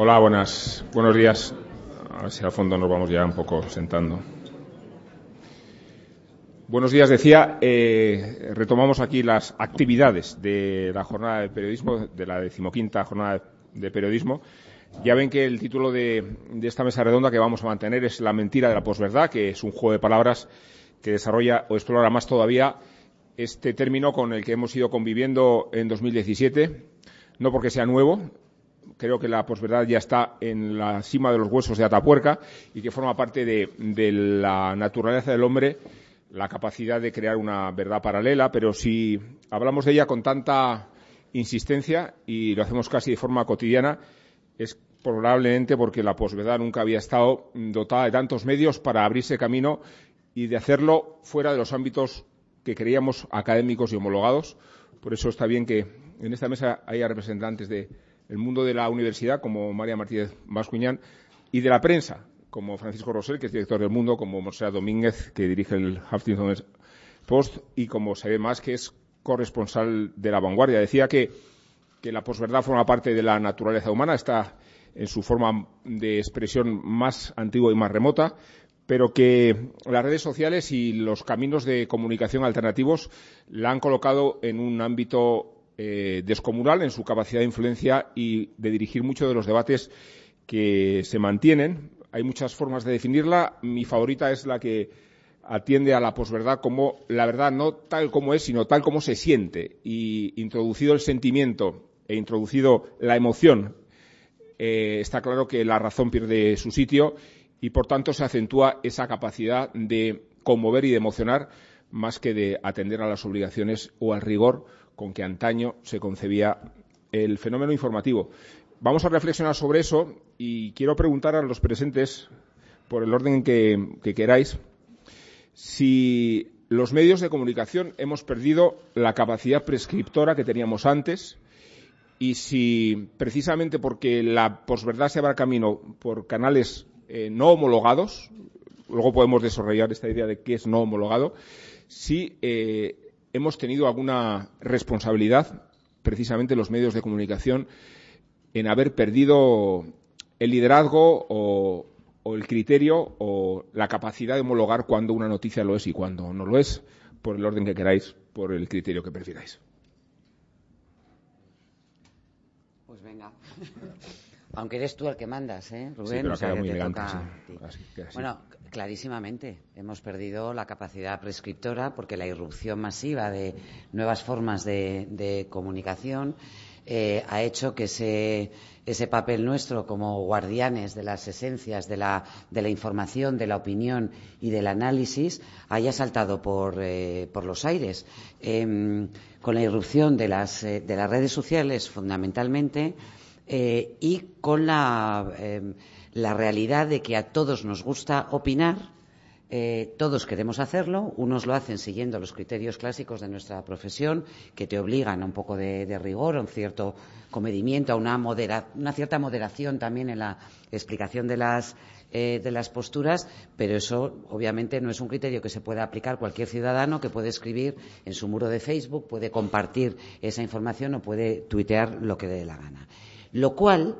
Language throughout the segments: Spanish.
Hola, buenas, buenos días. A ver si al fondo nos vamos ya un poco sentando. Buenos días, decía. Eh, retomamos aquí las actividades de la jornada de periodismo, de la decimoquinta jornada de periodismo. Ya ven que el título de, de esta mesa redonda que vamos a mantener es La mentira de la posverdad, que es un juego de palabras que desarrolla o explora más todavía este término con el que hemos ido conviviendo en 2017, no porque sea nuevo, creo que la posverdad ya está en la cima de los huesos de Atapuerca y que forma parte de, de, la naturaleza del hombre la capacidad de crear una verdad paralela, pero si hablamos de ella con tanta insistencia y lo hacemos casi de forma cotidiana, es probablemente porque la posverdad nunca había estado dotada de tantos medios para abrirse camino y de hacerlo fuera de los ámbitos que creíamos académicos y homologados. Por eso está bien que en esta mesa haya representantes del mundo de la universidad, como María Martínez Bascuñán, y de la prensa, como Francisco Rosell, que es director del Mundo, como Monserrat Domínguez, que dirige el Huffington Post, y como se ve más, que es corresponsal de La Vanguardia. Decía que, que la posverdad forma parte de la naturaleza humana, está en su forma de expresión más antigua y más remota, pero que las redes sociales y los caminos de comunicación alternativos la han colocado en un ámbito eh, descomunal en su capacidad de influencia y de dirigir muchos de los debates que se mantienen. Hay muchas formas de definirla. Mi favorita es la que atiende a la posverdad como la verdad no tal como es, sino tal como se siente. Y introducido el sentimiento e introducido la emoción, eh, está claro que la razón pierde su sitio y por tanto se acentúa esa capacidad de conmover y de emocionar más que de atender a las obligaciones o al rigor con que antaño se concebía el fenómeno informativo. Vamos a reflexionar sobre eso y quiero preguntar a los presentes, por el orden que, que queráis, si los medios de comunicación hemos perdido la capacidad prescriptora que teníamos antes y si precisamente porque la posverdad se abra camino por canales eh, no homologados, luego podemos desarrollar esta idea de qué es no homologado, si eh, hemos tenido alguna responsabilidad, precisamente los medios de comunicación, en haber perdido el liderazgo o, o, el criterio o la capacidad de homologar cuando una noticia lo es y cuando no lo es, por el orden que queráis, por el criterio que prefiráis. Pues venga. Aunque eres tú el que mandas, ¿eh, Rubén? Sí, pero o sea, muy elegante, toca sí. Así, que así. Bueno, clarísimamente. Hemos perdido la capacidad prescriptora porque la irrupción masiva de nuevas formas de, de comunicación eh, ha hecho que ese, ese, papel nuestro como guardianes de las esencias de la, de la, información, de la opinión y del análisis haya saltado por, eh, por los aires. Eh, con la irrupción de las, eh, de las redes sociales, fundamentalmente, y con la, eh, la, realidad de que a todos nos gusta opinar, eh, todos queremos hacerlo, unos lo hacen siguiendo los criterios clásicos de nuestra profesión, que te obligan a un poco de, rigor, a un cierto comedimiento, a una, modera, una, cierta moderación también en la explicación de las, eh, de las posturas, pero eso obviamente no es un criterio que se pueda aplicar cualquier ciudadano que puede escribir en su muro de Facebook, puede compartir esa información o puede tuitear lo que dé la gana. Lo cual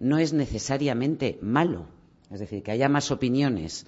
no es necesariamente malo. Es decir, que haya más opiniones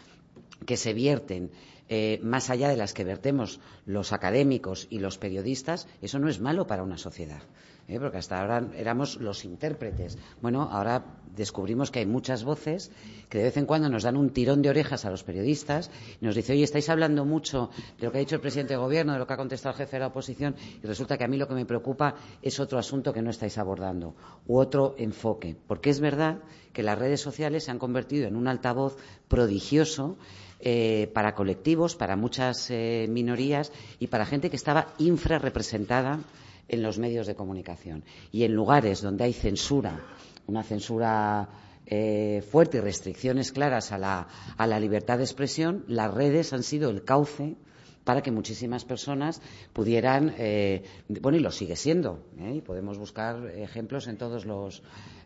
que se vierten eh, más allá de las que vertemos los académicos y los periodistas, eso no es malo para una sociedad. ¿Eh? Porque hasta ahora éramos los intérpretes. Bueno, ahora descubrimos que hay muchas voces que de vez en cuando nos dan un tirón de orejas a los periodistas y nos dicen, oye, estáis hablando mucho de lo que ha dicho el presidente de gobierno, de lo que ha contestado el jefe de la oposición, y resulta que a mí lo que me preocupa es otro asunto que no estáis abordando, u otro enfoque. Porque es verdad que las redes sociales se han convertido en un altavoz prodigioso eh, para colectivos, para muchas eh, minorías y para gente que estaba infrarrepresentada en los medios de comunicación. Y en lugares donde hay censura, una censura eh, fuerte y restricciones claras a la, a la libertad de expresión, las redes han sido el cauce para que muchísimas personas pudieran, eh, bueno, y lo sigue siendo, ¿eh? y podemos buscar ejemplos en todos los,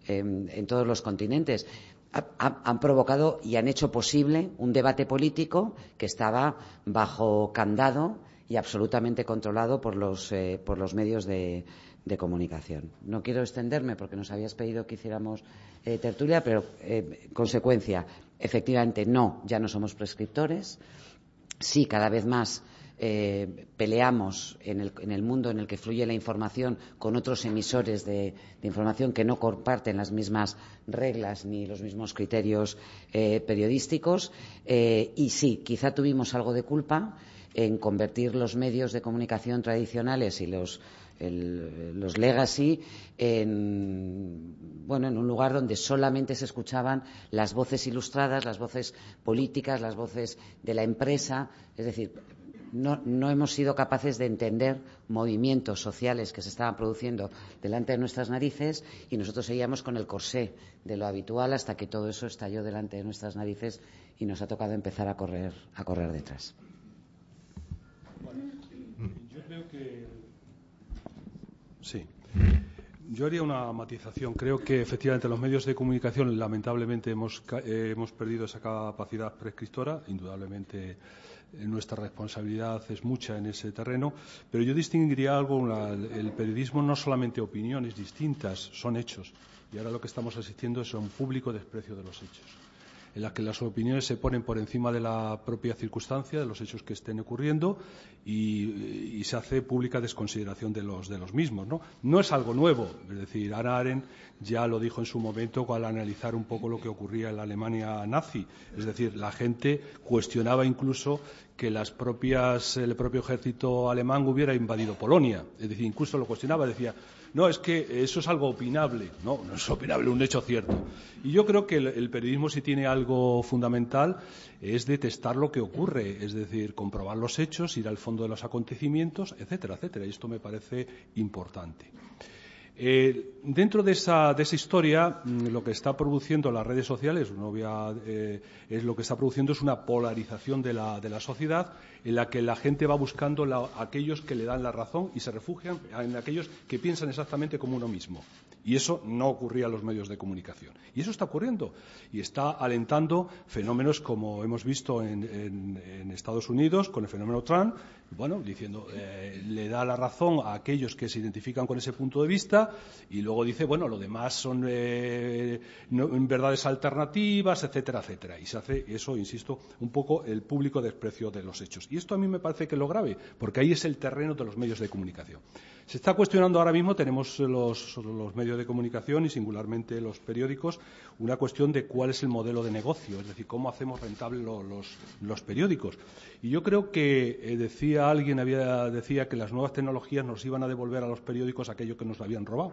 en todos los continentes, ha, han provocado y han hecho posible un debate político que estaba bajo candado y absolutamente controlado por los, eh, por los medios de, comunicación. No quiero extenderme porque nos habías pedido que hiciéramos eh, tertulia, pero eh, consecuencia, efectivamente, no, ya no somos prescriptores. Sí, cada vez más eh, peleamos en el, mundo en el que fluye la información con otros emisores de, información que no comparten las mismas reglas ni los mismos criterios periodísticos. y sí, quizá tuvimos algo de culpa en convertir los medios de comunicación tradicionales y los los legacy en, bueno, en un lugar donde solamente se escuchaban las voces ilustradas, las voces políticas, las voces de la empresa. Es decir, no, no, hemos sido capaces de entender movimientos sociales que se estaban produciendo delante de nuestras narices y nosotros seguíamos con el corsé de lo habitual hasta que todo eso estalló delante de nuestras narices y nos ha tocado empezar a correr, a correr detrás. yo creo que Sí. Yo haría una matización. Creo que efectivamente los medios de comunicación lamentablemente hemos, eh, hemos perdido esa capacidad prescriptora. Indudablemente eh, nuestra responsabilidad es mucha en ese terreno, pero yo distinguiría algo. el periodismo no solamente opiniones distintas, son hechos. Y ahora lo que estamos asistiendo es a un público desprecio de los hechos en la que las opiniones se ponen por encima de la propia circunstancia, de los hechos que estén ocurriendo, y, se hace pública desconsideración de los, de los mismos. ¿no? no es algo nuevo, es decir, Ana Arendt ya lo dijo en su momento al analizar un poco lo que ocurría en la Alemania nazi, es decir, la gente cuestionaba incluso que las propias, el propio ejército alemán hubiera invadido Polonia, es decir, incluso lo cuestionaba, decía, no, es que eso es algo opinable. No, no es opinable, un hecho cierto. Y yo creo que el, periodismo, si tiene algo fundamental, es detestar lo que ocurre, es decir, comprobar los hechos, ir al fondo de los acontecimientos, etcétera, etcétera. Y esto me parece importante. Eh, dentro de esa, historia, mm, lo que está produciendo las redes sociales, eh, es lo que está produciendo es una polarización de la, sociedad en la que la gente va buscando aquellos que le dan la razón y se refugian en aquellos que piensan exactamente como uno mismo. Y eso no ocurría en los medios de comunicación. Y eso está ocurriendo. Y está alentando fenómenos como hemos visto en, Estados Unidos con el fenómeno Trump, bueno, diciendo, eh, le da la razón a aquellos que se identifican con ese punto de vista y luego dice, bueno, lo demás son eh, verdades alternativas, etcétera, etcétera. Y se hace eso, insisto, un poco el público desprecio de los hechos. Y esto a mí me parece que lo grave, porque ahí es el terreno de los medios de comunicación. Se está cuestionando ahora mismo, tenemos los, medios de comunicación y singularmente los periódicos, una cuestión de cuál es el modelo de negocio, es decir, cómo hacemos rentables los, periódicos. Y yo creo que eh, decía alguien, había, decía que las nuevas tecnologías nos iban a devolver a los periódicos aquello que nos habían robado.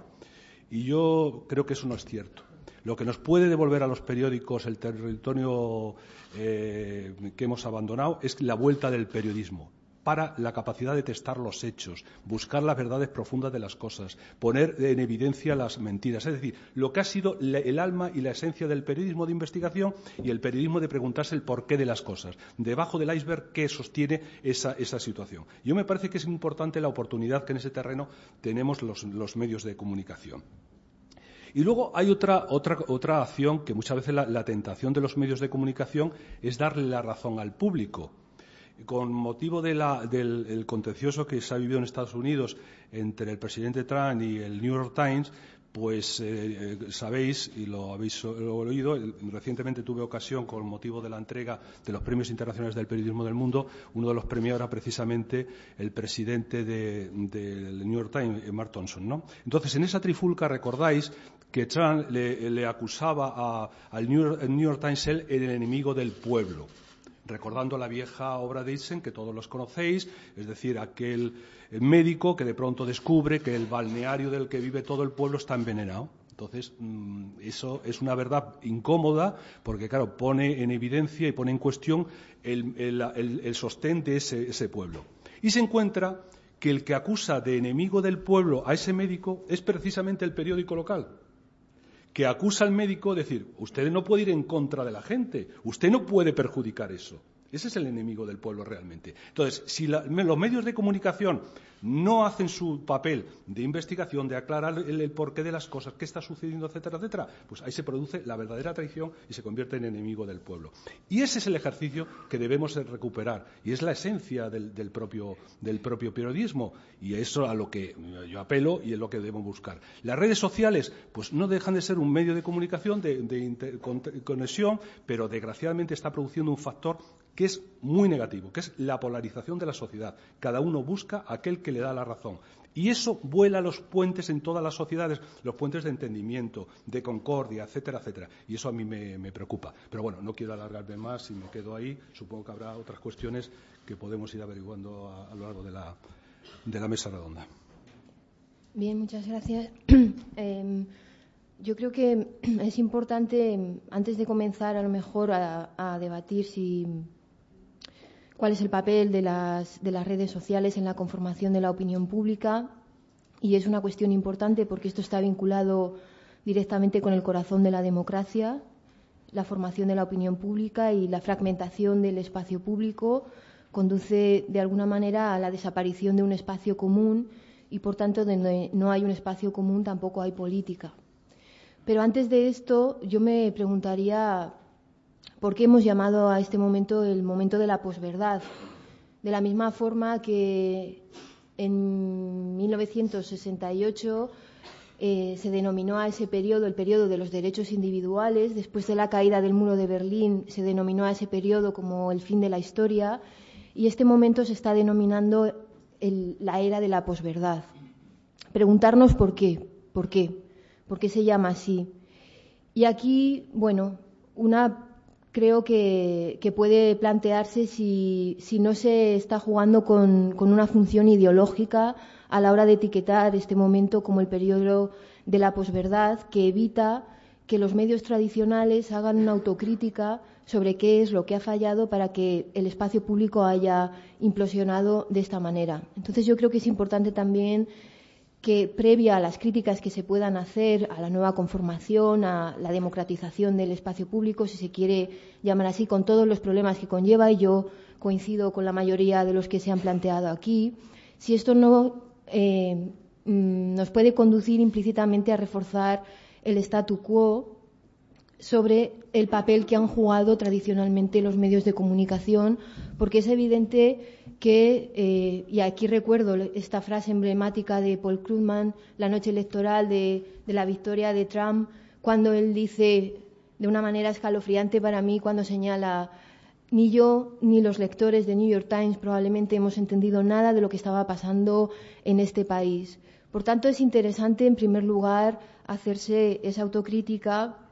Y yo creo que eso no es cierto. Lo que nos puede devolver a los periódicos el territorio eh, que hemos abandonado es la vuelta del periodismo para la capacidad de testar los hechos, buscar las verdades profundas de las cosas, poner en evidencia las mentiras. Es decir, lo que ha sido el alma y la esencia del periodismo de investigación y el periodismo de preguntarse el porqué de las cosas. Debajo del iceberg, ¿qué sostiene esa, situación? Yo me parece que es importante la oportunidad que en ese terreno tenemos los, medios de comunicación. Y luego hay otra, acción que muchas veces la tentación de los medios de comunicación es darle la razón al público. Con motivo del contencioso que se ha vivido en Estados Unidos entre el presidente Trump y el New York Times, pues eh, eh, sabéis, y lo habéis oído, recientemente tuve ocasión, con motivo de la entrega de los premios internacionales del periodismo del mundo, uno de los premios era precisamente el presidente del New York Times, Mark Thompson. Entonces, en esa trifulca recordáis que Trump le, acusaba al New York, Times el enemigo del pueblo recordando la vieja obra de Ibsen que todos los conocéis, es decir, aquel médico que de pronto descubre que el balneario del que vive todo el pueblo está envenenado. Entonces, mm, eso es una verdad incómoda porque, claro, pone en evidencia y pone en cuestión el, sostén de ese pueblo. Y se encuentra que el que acusa de enemigo del pueblo a ese médico es precisamente el periódico local que acusa al médico, decir, usted no puede ir en contra de la gente, usted no puede perjudicar eso. Ese es el enemigo del pueblo realmente. Entonces, si los medios de comunicación no hacen su papel de investigación, de aclarar el, porqué de las cosas, qué está sucediendo, etcétera, etcétera, pues ahí se produce la verdadera traición y se convierte en enemigo del pueblo. Y ese es el ejercicio que debemos recuperar y es la esencia del, propio, periodismo y eso a lo que yo apelo y es lo que debemos buscar. Las redes sociales, pues no dejan de ser un medio de comunicación, de, de conexión, pero desgraciadamente está produciendo un factor que es muy negativo, que es la polarización de la sociedad. Cada uno busca aquel que le da la razón. Y eso vuela los puentes en todas las sociedades, los puentes de entendimiento, de concordia, etcétera, etcétera. Y eso a mí me, preocupa. Pero bueno, no quiero alargarme más y me quedo ahí. Supongo que habrá otras cuestiones que podemos ir averiguando a, lo largo de la, de la mesa redonda. Bien, muchas gracias. Em, yo creo que es importante, antes de comenzar a lo mejor a debatir si cuál es el papel de las, de las redes sociales en la conformación de la opinión pública y es una cuestión importante porque esto está vinculado directamente con el corazón de la democracia, la formación de la opinión pública y la fragmentación del espacio público conduce de alguna manera a la desaparición de un espacio común y por tanto donde no hay un espacio común tampoco hay política. Pero antes de esto yo me preguntaría ¿Por qué hemos llamado a este momento el momento de la posverdad? De la misma forma que en 1968 eh, se denominó a ese periodo el periodo de los derechos individuales, después de la caída del muro de Berlín se denominó a ese periodo como el fin de la historia y este momento se está denominando la era de la posverdad. Preguntarnos por qué, por qué, por qué se llama así. Y aquí, bueno, una creo que, puede plantearse si, no se está jugando con, una función ideológica a la hora de etiquetar este momento como el periodo de la posverdad que evita que los medios tradicionales hagan una autocrítica sobre qué es lo que ha fallado para que el espacio público haya implosionado de esta manera. Entonces yo creo que es importante también que previa a las críticas que se puedan hacer a la nueva conformación, a la democratización del espacio público, si se quiere llamar así, con todos los problemas que conlleva, y yo coincido con la mayoría de los que se han planteado aquí, si esto no eh, mm, nos puede conducir implícitamente a reforzar el statu quo sobre el papel que han jugado tradicionalmente los medios de comunicación, porque es evidente que, eh, y aquí recuerdo esta frase emblemática de Paul Krugman, la noche electoral de, la victoria de Trump, cuando él dice, de una manera escalofriante para mí, cuando señala, ni yo ni los lectores de New York Times probablemente hemos entendido nada de lo que estaba pasando en este país. Por tanto, es interesante, en primer lugar, hacerse esa autocrítica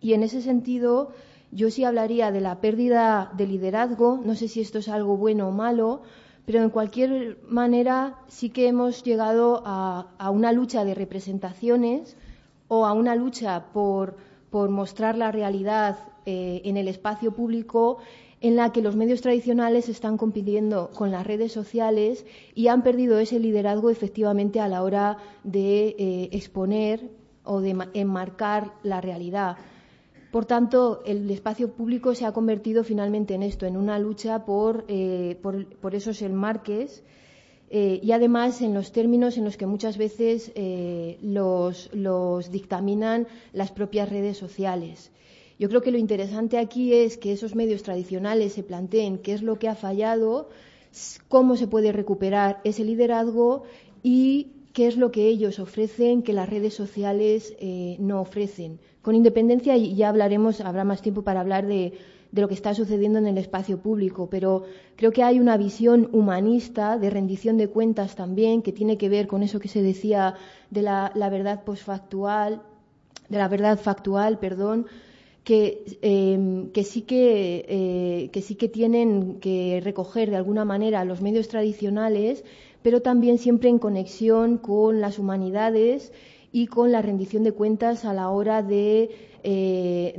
y, en ese sentido, yo sí hablaría de la pérdida de liderazgo, no sé si esto es algo bueno o malo, pero en cualquier manera sí que hemos llegado a, una lucha de representaciones o a una lucha por, mostrar la realidad eh, en el espacio público en la que los medios tradicionales están compitiendo con las redes sociales y han perdido ese liderazgo efectivamente a la hora de eh, exponer o de enmarcar la realidad. Por tanto, el espacio público se ha convertido finalmente en esto, en una lucha por, eh, esos enmarques eh, y además en los términos en los que muchas veces eh, los, dictaminan las propias redes sociales. Yo creo que lo interesante aquí es que esos medios tradicionales se planteen qué es lo que ha fallado, cómo se puede recuperar ese liderazgo y qué es lo que ellos ofrecen que las redes sociales no ofrecen con independencia, y ya hablaremos, habrá más tiempo para hablar de, lo que está sucediendo en el espacio público, pero creo que hay una visión humanista de rendición de cuentas también que tiene que ver con eso que se decía de la, verdad postfactual, de la verdad factual, perdón, que, em, sí eh, que sí que tienen que recoger de alguna manera los medios tradicionales, pero también siempre en conexión con las humanidades y con la rendición de cuentas a la hora de, eh,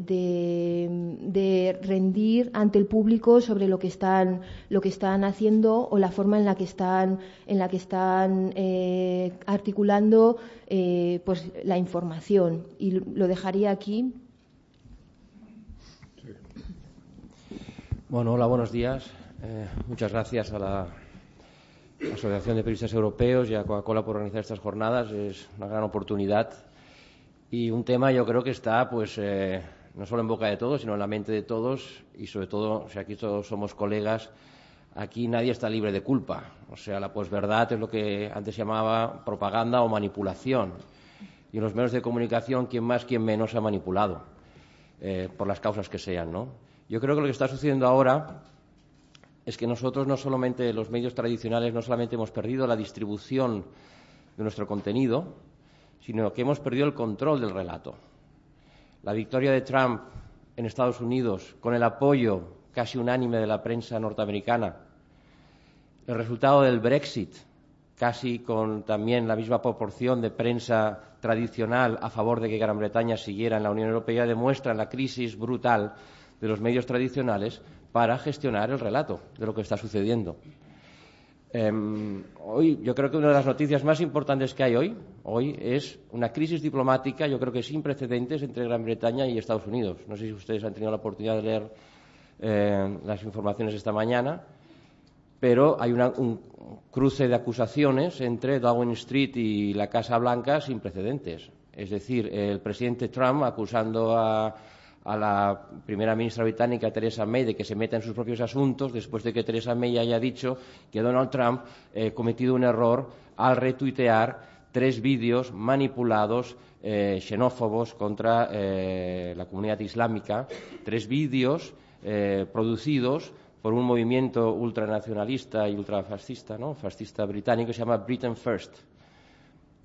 de, rendir ante el público sobre lo que están, lo que están haciendo o la forma en la que están, en la que están eh, articulando eh, pues, la información. Y lo dejaría aquí. Bueno, hola, buenos días. Eh, muchas gracias a la Asociación de Periodistas Europeos y a Coca-Cola por organizar estas jornadas. Es una gran oportunidad y un tema yo creo que está, pues, eh, no solo en boca de todos, sino en la mente de todos y sobre todo, o sea, aquí todos somos colegas, aquí nadie está libre de culpa. O sea, la posverdad es lo que antes se llamaba propaganda o manipulación. Y en los medios de comunicación, quien más, quien menos ha manipulado, eh, por las causas que sean, ¿no? Yo creo que lo que está sucediendo ahora es que nosotros no solamente, los medios tradicionales, no solamente hemos perdido la distribución de nuestro contenido, sino que hemos perdido el control del relato. La victoria de Trump en Estados Unidos, con el apoyo casi unánime de la prensa norteamericana, el resultado del Brexit, casi con también la misma proporción de prensa tradicional a favor de que Gran Bretaña siguiera en la Unión Europea, demuestran la crisis brutal de los medios tradicionales para gestionar el relato de lo que está sucediendo. Em, hoy, yo creo que una de las noticias más importantes que hay hoy, hoy es una crisis diplomática, yo creo que sin precedentes entre Gran Bretaña y Estados Unidos. No sé si ustedes han tenido la oportunidad de leer eh, las informaciones esta mañana, pero hay un cruce de acusaciones entre Downing Street y la Casa Blanca sin precedentes. Es decir, el presidente Trump acusando a a la primera ministra británica, Theresa May, de que se meta en sus propios asuntos, después de que Theresa May haya dicho que Donald Trump eh, cometido un error al retuitear tres vídeos manipulados eh, xenófobos contra eh, la comunidad islámica, tres vídeos producidos por un movimiento ultranacionalista y ultrafascista, ¿no? fascista británico que se llama Britain First.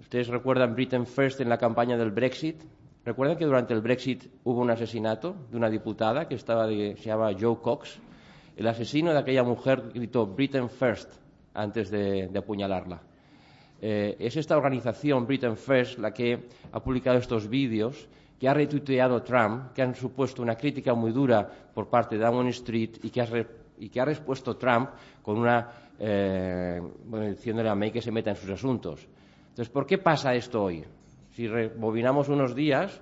Ustedes recuerdan Britain First en la campaña del Brexit, Recuerden que durante el Brexit hubo un asesinato de una diputada que estaba se llama Joe Cox. El asesino de aquella mujer gritó Britain First antes de, apuñalarla. Eh, es esta organización, Britain First, la que ha publicado estos vídeos, que ha retuiteado Trump, que han supuesto una crítica muy dura por parte de Downing Street y que ha, ha respuesto Trump con una, eh, diciéndole a May que se meta en sus asuntos. Entonces, ¿por qué pasa esto hoy? Si rebobinamos unos días,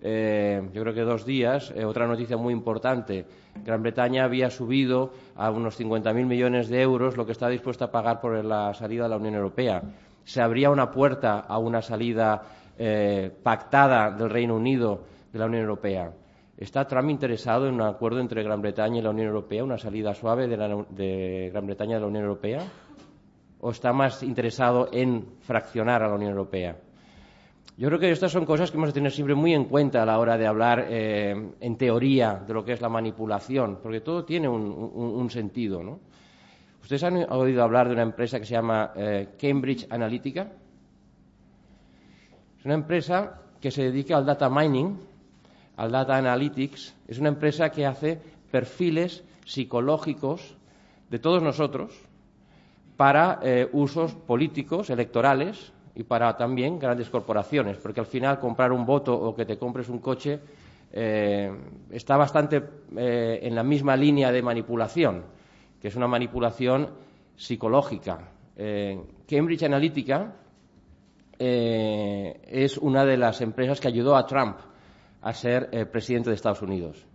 eh, yo creo que dos días, eh, otra noticia muy importante. Gran Bretaña había subido a unos 50.000 millones de euros lo que está dispuesta a pagar por la salida de la Unión Europea. Se abría una puerta a una salida eh, pactada del Reino Unido de la Unión Europea. ¿Está Trump interesado en un acuerdo entre Gran Bretaña y la Unión Europea, una salida suave de, de Gran Bretaña de la Unión Europea? ¿O está más interesado en fraccionar a la Unión Europea? Yo creo que estas son cosas que hemos de tener siempre muy en cuenta a la hora de hablar eh, en teoría de lo que es la manipulación, porque todo tiene un, sentido. ¿no? ¿Ustedes han oído hablar de una empresa que se llama eh, Cambridge Analytica? Es una empresa que se dedica al data mining, al data analytics. Es una empresa que hace perfiles psicológicos de todos nosotros para eh, usos políticos, electorales, y para también grandes corporaciones, porque al final comprar un voto o que te compres un coche eh, está bastante eh, en la misma línea de manipulación, que es una manipulación psicológica. Eh, Cambridge Analytica es una de las empresas que ayudó a Trump a ser presidente de Estados Unidos.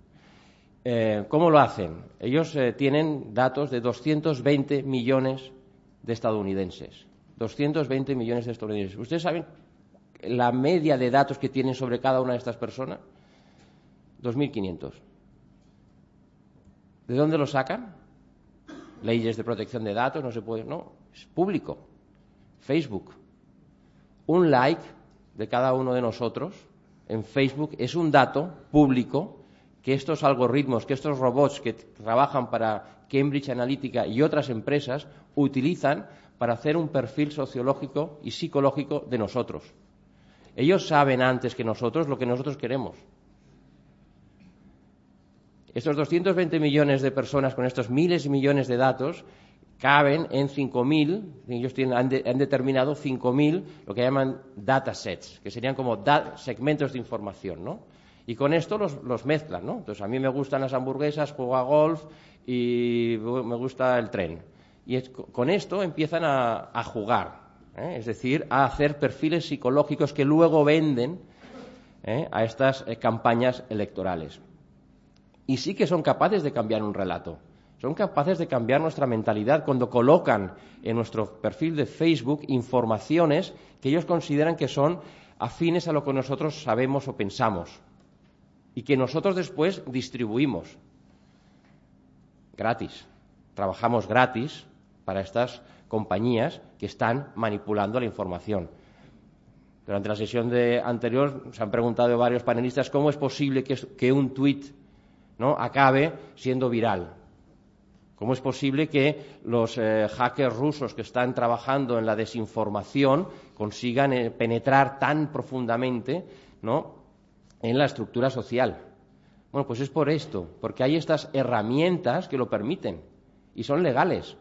¿Cómo lo hacen? Ellos tienen datos de 220 millones de estadounidenses. 220 millones de estadounidenses. ¿Ustedes saben la media de datos que tienen sobre cada una de estas personas? 2.500. ¿De dónde lo sacan? Leyes de protección de datos, no se puede, no, es público. Facebook. Un like de cada uno de nosotros en Facebook es un dato público que estos algoritmos, que estos robots que trabajan para Cambridge Analytica y otras empresas utilizan para hacer un perfil sociológico y psicológico de nosotros. Ellos saben antes que nosotros lo que nosotros queremos. Estos 220 millones de personas con estos miles y millones de datos caben en 5.000, ellos han, determinado 5.000 lo que llaman datasets, que serían como segmentos de información, ¿no? Y con esto los, los, mezclan, ¿no? Entonces a mí me gustan las hamburguesas, juego a golf y me gusta el tren. Y con esto empiezan a, jugar, ¿eh? es decir, a hacer perfiles psicológicos que luego venden ¿eh? a estas eh, campañas electorales. Y sí que son capaces de cambiar un relato. son capaces de cambiar nuestra mentalidad cuando colocan en nuestro perfil de Facebook informaciones que ellos consideran que son afines a lo que nosotros sabemos o pensamos y que nosotros después distribuimos gratis. Trabajamos gratis para estas compañías que están manipulando la información. Durante la sesión de anterior se han preguntado varios panelistas cómo es posible que, un tuit ¿no? acabe siendo viral. ¿Cómo es posible que los eh, hackers rusos que están trabajando en la desinformación consigan eh, penetrar tan profundamente en la estructura social? Bueno, pues es por esto, porque hay estas herramientas que lo permiten y son legales.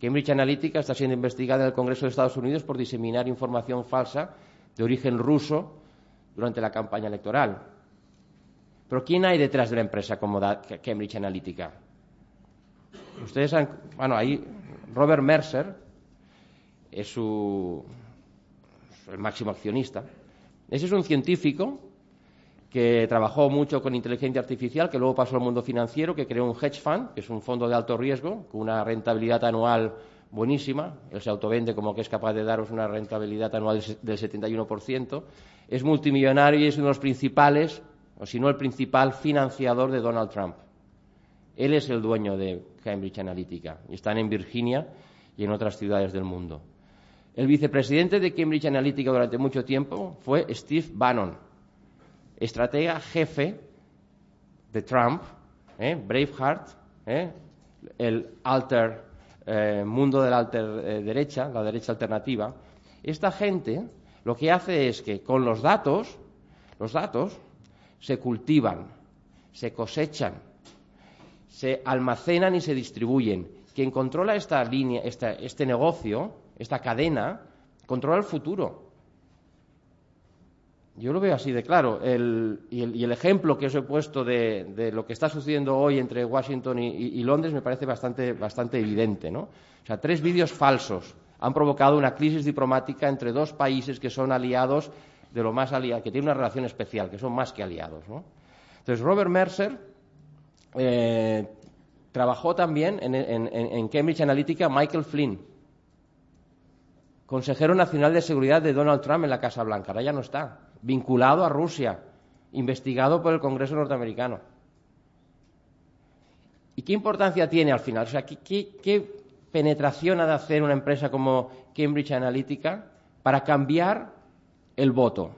Cambridge Analytica está siendo investigada en el Congreso de Estados Unidos por diseminar información falsa de origen ruso durante la campaña electoral. Pero ¿quién hay detrás de la empresa como Cambridge Analytica? Ustedes han, bueno, ahí Robert Mercer es su el máximo accionista. Ese es un científico que trabajó mucho con inteligencia artificial, que luego pasó al mundo financiero, que creó un hedge fund, que es un fondo de alto riesgo, con una rentabilidad anual buenísima. Él se autovende como que es capaz de daros una rentabilidad anual del 71%. Es multimillonario y es uno de los principales, o si no el principal, financiador de Donald Trump. Él es el dueño de Cambridge Analytica y están en Virginia y en otras ciudades del mundo. El vicepresidente de Cambridge Analytica durante mucho tiempo fue Steve Bannon, estratega jefe de Trump, ¿eh? Braveheart, ¿eh? el alter, eh, mundo de la alter derecha, la derecha alternativa, esta gente lo que hace es que con los datos, los datos se cultivan, se cosechan, se almacenan y se distribuyen. Quien controla esta línea, este negocio, esta cadena, controla el futuro. Yo lo veo así de claro. y, el, ejemplo que os he puesto de, lo que está sucediendo hoy entre Washington y, Londres me parece bastante, bastante evidente. ¿no? O sea, tres vídeos falsos han provocado una crisis diplomática entre dos países que son aliados de lo más aliados, que tienen una relación especial, que son más que aliados. ¿no? Entonces, Robert Mercer eh, trabajó también en, en Cambridge Analytica Michael Flynn, consejero nacional de seguridad de Donald Trump en la Casa Blanca. Ahora ya no está vinculado a Rusia, investigado por el Congreso norteamericano. ¿Y qué importancia tiene al final? O sea, ¿qué, penetración ha de hacer una empresa como Cambridge Analytica para cambiar el voto?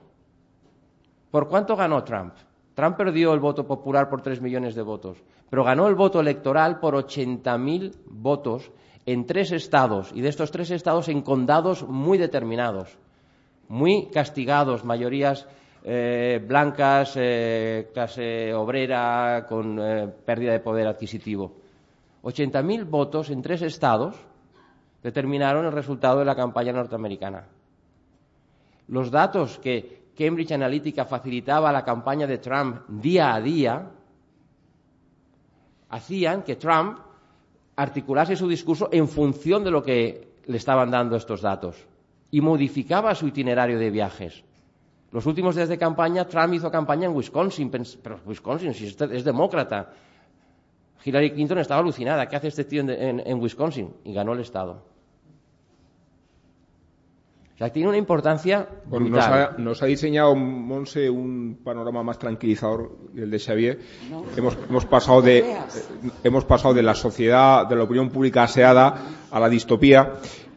¿Por cuánto ganó Trump? Trump perdió el voto popular por tres millones de votos, pero ganó el voto electoral por 80.000 votos en tres estados, y de estos tres estados en condados muy determinados muy castigados, mayorías eh, blancas, eh, clase obrera, con eh, pérdida de poder adquisitivo. 80.000 votos en tres estados determinaron el resultado de la campaña norteamericana. Los datos que Cambridge Analytica facilitaba a la campaña de Trump día a día hacían que Trump articulase su discurso en función de lo que le estaban dando estos datos y modificaba su itinerario de viajes. Los últimos días de campaña, Trump hizo campaña en Wisconsin, pero Wisconsin, si es, demócrata. Hillary Clinton estaba alucinada. ¿Qué hace este tío en, Wisconsin? Y ganó el Estado. O sea, tiene una importancia brutal. Nos ha, diseñado Monse un panorama más tranquilizador el de Xavier. Hemos, pasado de, hemos pasado de la sociedad, de la opinión pública aseada a la distopía.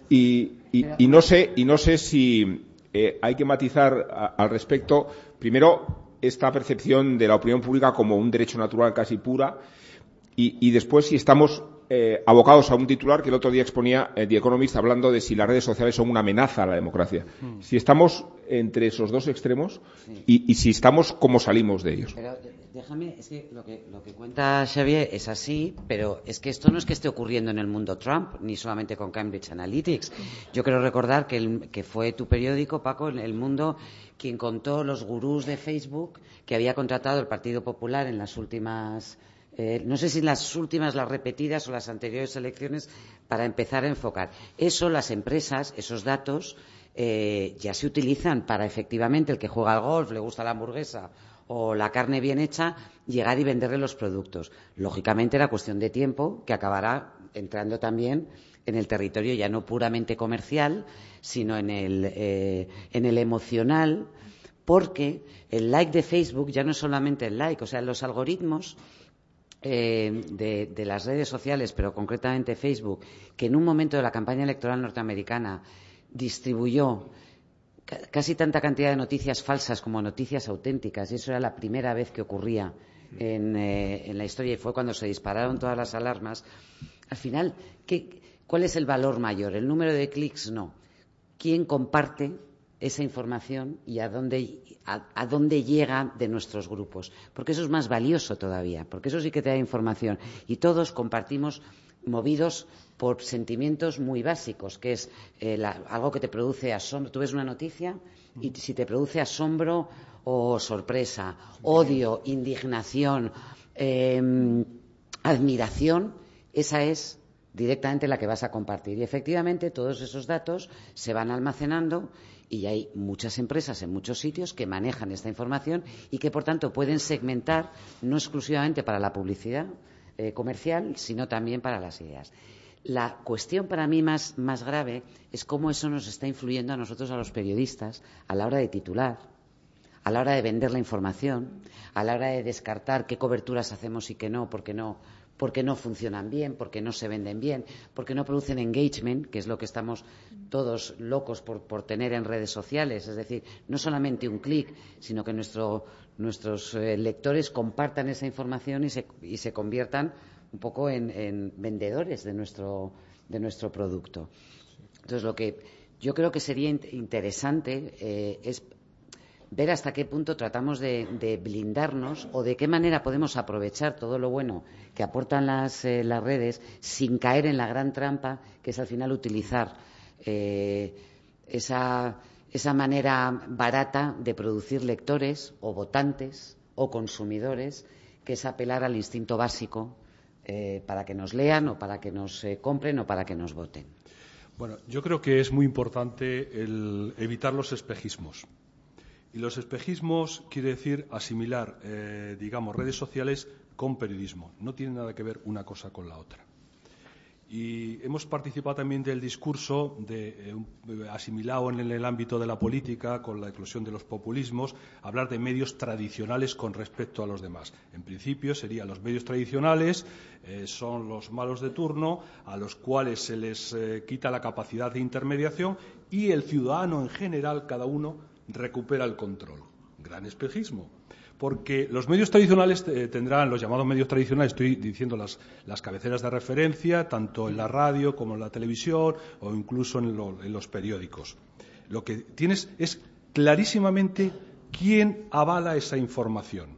Y, y, no sé, y no sé si eh, hay que matizar al respecto, primero, esta percepción de la opinión pública como un derecho natural casi pura, y, después si estamos eh, abocados a un titular que el otro día exponía eh, The Economist hablando de si las redes sociales son una amenaza a la democracia. Hmm. Si estamos entre esos dos extremos y, si estamos, ¿cómo salimos de ellos? Déjame, es que lo, que lo que cuenta Xavier es así, pero es que esto no es que esté ocurriendo en el mundo Trump, ni solamente con Cambridge Analytics. Yo quiero recordar que, que fue tu periódico, Paco, en el mundo quien contó los gurús de Facebook que había contratado el Partido Popular en las últimas eh, no sé si las últimas, las repetidas o las anteriores elecciones, para empezar a enfocar. Eso, las empresas, esos datos, eh, ya se utilizan para efectivamente el que juega al golf, le gusta la hamburguesa o la carne bien hecha, llegar y venderle los productos. Lógicamente era cuestión de tiempo que acabará entrando también en el territorio ya no puramente comercial, sino en el, eh, en el emocional, porque el like de Facebook ya no es solamente el like, o sea, los algoritmos eh, de, las redes sociales, pero concretamente Facebook, que en un momento de la campaña electoral norteamericana distribuyó casi tanta cantidad de noticias falsas como noticias auténticas, y eso era la primera vez que ocurría en, eh, la historia y fue cuando se dispararon todas las alarmas. Al final, ¿cuál es el valor mayor? ¿El número de clics? No. ¿Quién comparte esa información y a dónde, a, dónde llega de nuestros grupos. Porque eso es más valioso todavía, porque eso sí que te da información. Y todos compartimos movidos por sentimientos muy básicos, que es eh, algo que te produce asombro. Tú ves una noticia y si te produce asombro o sorpresa, odio, indignación, em, admiración, esa es directamente la que vas a compartir. Y efectivamente todos esos datos se van almacenando y hay muchas empresas en muchos sitios que manejan esta información y que, por tanto, pueden segmentar no exclusivamente para la publicidad eh, comercial, sino también para las ideas. La cuestión para mí más, más grave es cómo eso nos está influyendo a nosotros, a los periodistas, a la hora de titular, a la hora de vender la información, a la hora de descartar qué coberturas hacemos y qué no, porque no porque no funcionan bien, porque no se venden bien, porque no producen engagement, que es lo que estamos todos locos por, tener en redes sociales. Es decir, no solamente un clic, sino que nuestros eh, lectores compartan esa información y se, conviertan un poco en, vendedores de nuestro, producto. Entonces, lo que yo creo que sería interesante eh, es ver hasta qué punto tratamos de, blindarnos o de qué manera podemos aprovechar todo lo bueno que aportan las, eh, redes sin caer en la gran trampa que es al final utilizar eh, esa, manera barata de producir lectores o votantes o consumidores que es apelar al instinto básico eh, para que nos lean o para que nos compren o para que nos voten. Bueno, yo creo que es muy importante evitar los espejismos. Y los espejismos quiere decir asimilar, eh, digamos, redes sociales con periodismo. No tiene nada que ver una cosa con la otra. Y hemos participado también del discurso de, eh, asimilado en el, ámbito de la política, con la eclosión de los populismos, hablar de medios tradicionales con respecto a los demás. En principio serían los medios tradicionales, eh, son los malos de turno, a los cuales se les quita la capacidad de intermediación y el ciudadano en general, cada uno, recupera el control. Gran espejismo. Porque los medios tradicionales eh, tendrán, los llamados medios tradicionales, estoy diciendo las, cabeceras de referencia, tanto en la radio como en la televisión o incluso en, los periódicos. Lo que tienes es clarísimamente quién avala esa información.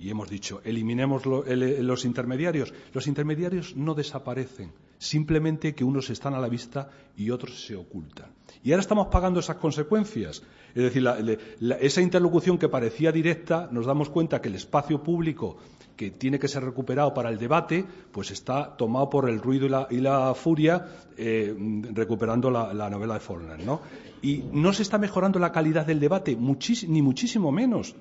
Y hemos dicho, eliminemos los intermediarios. Los intermediarios no desaparecen, simplemente que unos están a la vista y otros se ocultan. Y ahora estamos pagando esas consecuencias. Es decir, esa interlocución que parecía directa, nos damos cuenta que el espacio público que tiene que ser recuperado para el debate, pues está tomado por el ruido y la, furia, eh, recuperando la, novela de Faulkner. ¿no? Y no se está mejorando la calidad del debate, ni muchísimo menos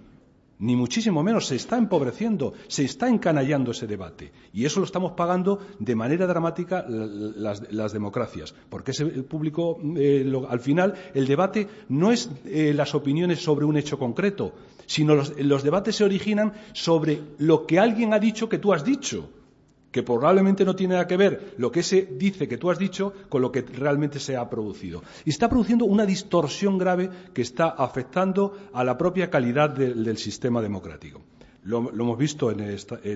ni muchísimo menos, se está empobreciendo, se está encanallando ese debate. Y eso lo estamos pagando de manera dramática las, democracias, porque ese público, eh, al final, el debate no es eh, las opiniones sobre un hecho concreto, sino los debates se originan sobre lo que alguien ha dicho que tú has dicho que probablemente no tiene nada que ver lo que se dice que tú has dicho con lo que realmente se ha producido. Y está produciendo una distorsión grave que está afectando a la propia calidad del sistema democrático. Lo, hemos visto en,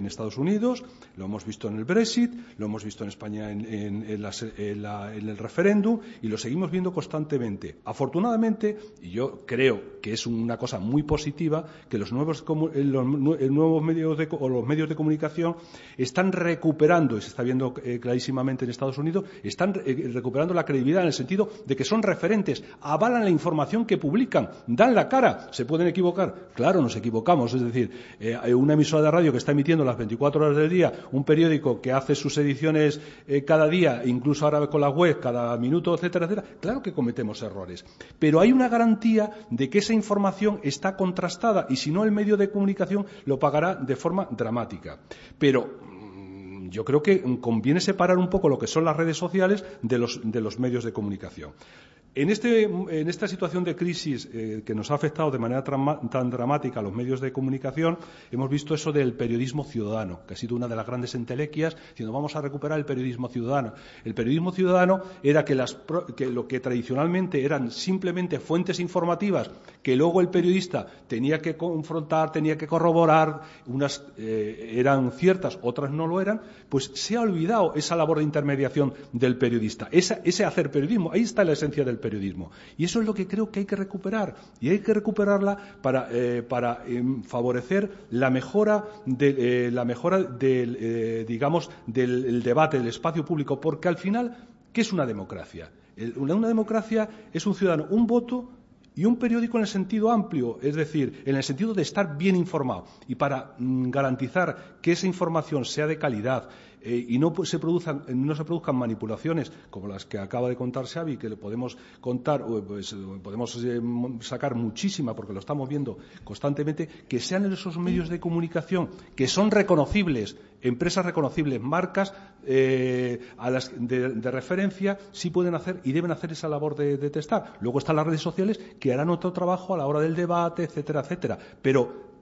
Estados Unidos, lo hemos visto en el Brexit, lo hemos visto en España en, el referéndum y lo seguimos viendo constantemente. Afortunadamente, y yo creo que es una cosa muy positiva, que los nuevos, medios de, o los medios de comunicación están recuperando, y se está viendo eh, clarísimamente en Estados Unidos, están eh, recuperando la credibilidad en el sentido de que son referentes, avalan la información que publican, dan la cara. ¿Se pueden equivocar? Claro, nos equivocamos. Es decir, eh, eh, una emisora de radio que está emitiendo las 24 horas del día, un periódico que hace sus ediciones eh, cada día, incluso ahora con la web, cada minuto, etcétera, etcétera, claro que cometemos errores. Pero hay una garantía de que esa información está contrastada y si no el medio de comunicación lo pagará de forma dramática. Pero yo creo que conviene separar un poco lo que son las redes sociales de los medios de comunicación. Este, en, esta situación de crisis eh, que nos ha afectado de manera tan dramática a los medios de comunicación, hemos visto eso del periodismo ciudadano, que ha sido una de las grandes entelequias, diciendo vamos a recuperar el periodismo ciudadano. El periodismo ciudadano era que, lo que tradicionalmente eran simplemente fuentes informativas que luego el periodista tenía que confrontar, tenía que corroborar, unas eh, eran ciertas, otras no lo eran, pues se ha olvidado esa labor de intermediación del periodista, ese hacer periodismo. Ahí está la esencia del periodismo. Y eso es lo que creo que hay que recuperar. Y hay que recuperarla para, eh, em, favorecer la mejora, de, eh, la mejora del, eh, digamos, del debate, del espacio público. Porque al final, ¿qué es una democracia? una democracia es un ciudadano, un voto y un periódico en el sentido amplio, es decir, en el sentido de estar bien informado. Y para mm, garantizar que esa información sea de calidad eh, y no se, produzcan, no se produzcan manipulaciones como las que acaba de contar Xavi, que le podemos contar, pues, podemos eh, sacar muchísima porque lo estamos viendo constantemente, que sean esos medios de comunicación que son reconocibles, empresas reconocibles, marcas eh, a las de, referencia, sí pueden hacer y deben hacer esa labor de, de testar. Luego están las redes sociales que harán otro trabajo a la hora del debate, etcétera, etcétera. Pero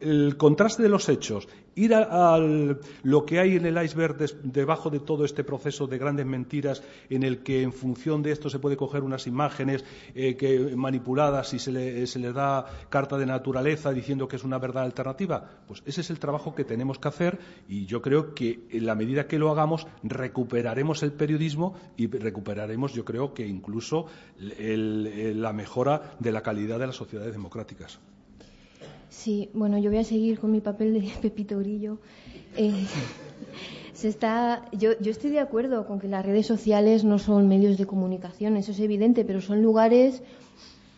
el contraste de los hechos, ir a, lo que hay en el iceberg debajo de todo este proceso de grandes mentiras en el que en función de esto se puede coger unas imágenes eh, que, manipuladas y se le, se le, da carta de naturaleza diciendo que es una verdad alternativa, pues ese es el trabajo que tenemos que hacer y yo creo que en la medida que lo hagamos recuperaremos el periodismo y recuperaremos yo creo que incluso la mejora de la calidad de las sociedades democráticas. Sí, bueno, yo voy a seguir con mi papel de Pepito Grillo. Eh, se está, yo, yo estoy de acuerdo con que las redes sociales no son medios de comunicación, eso es evidente, pero son lugares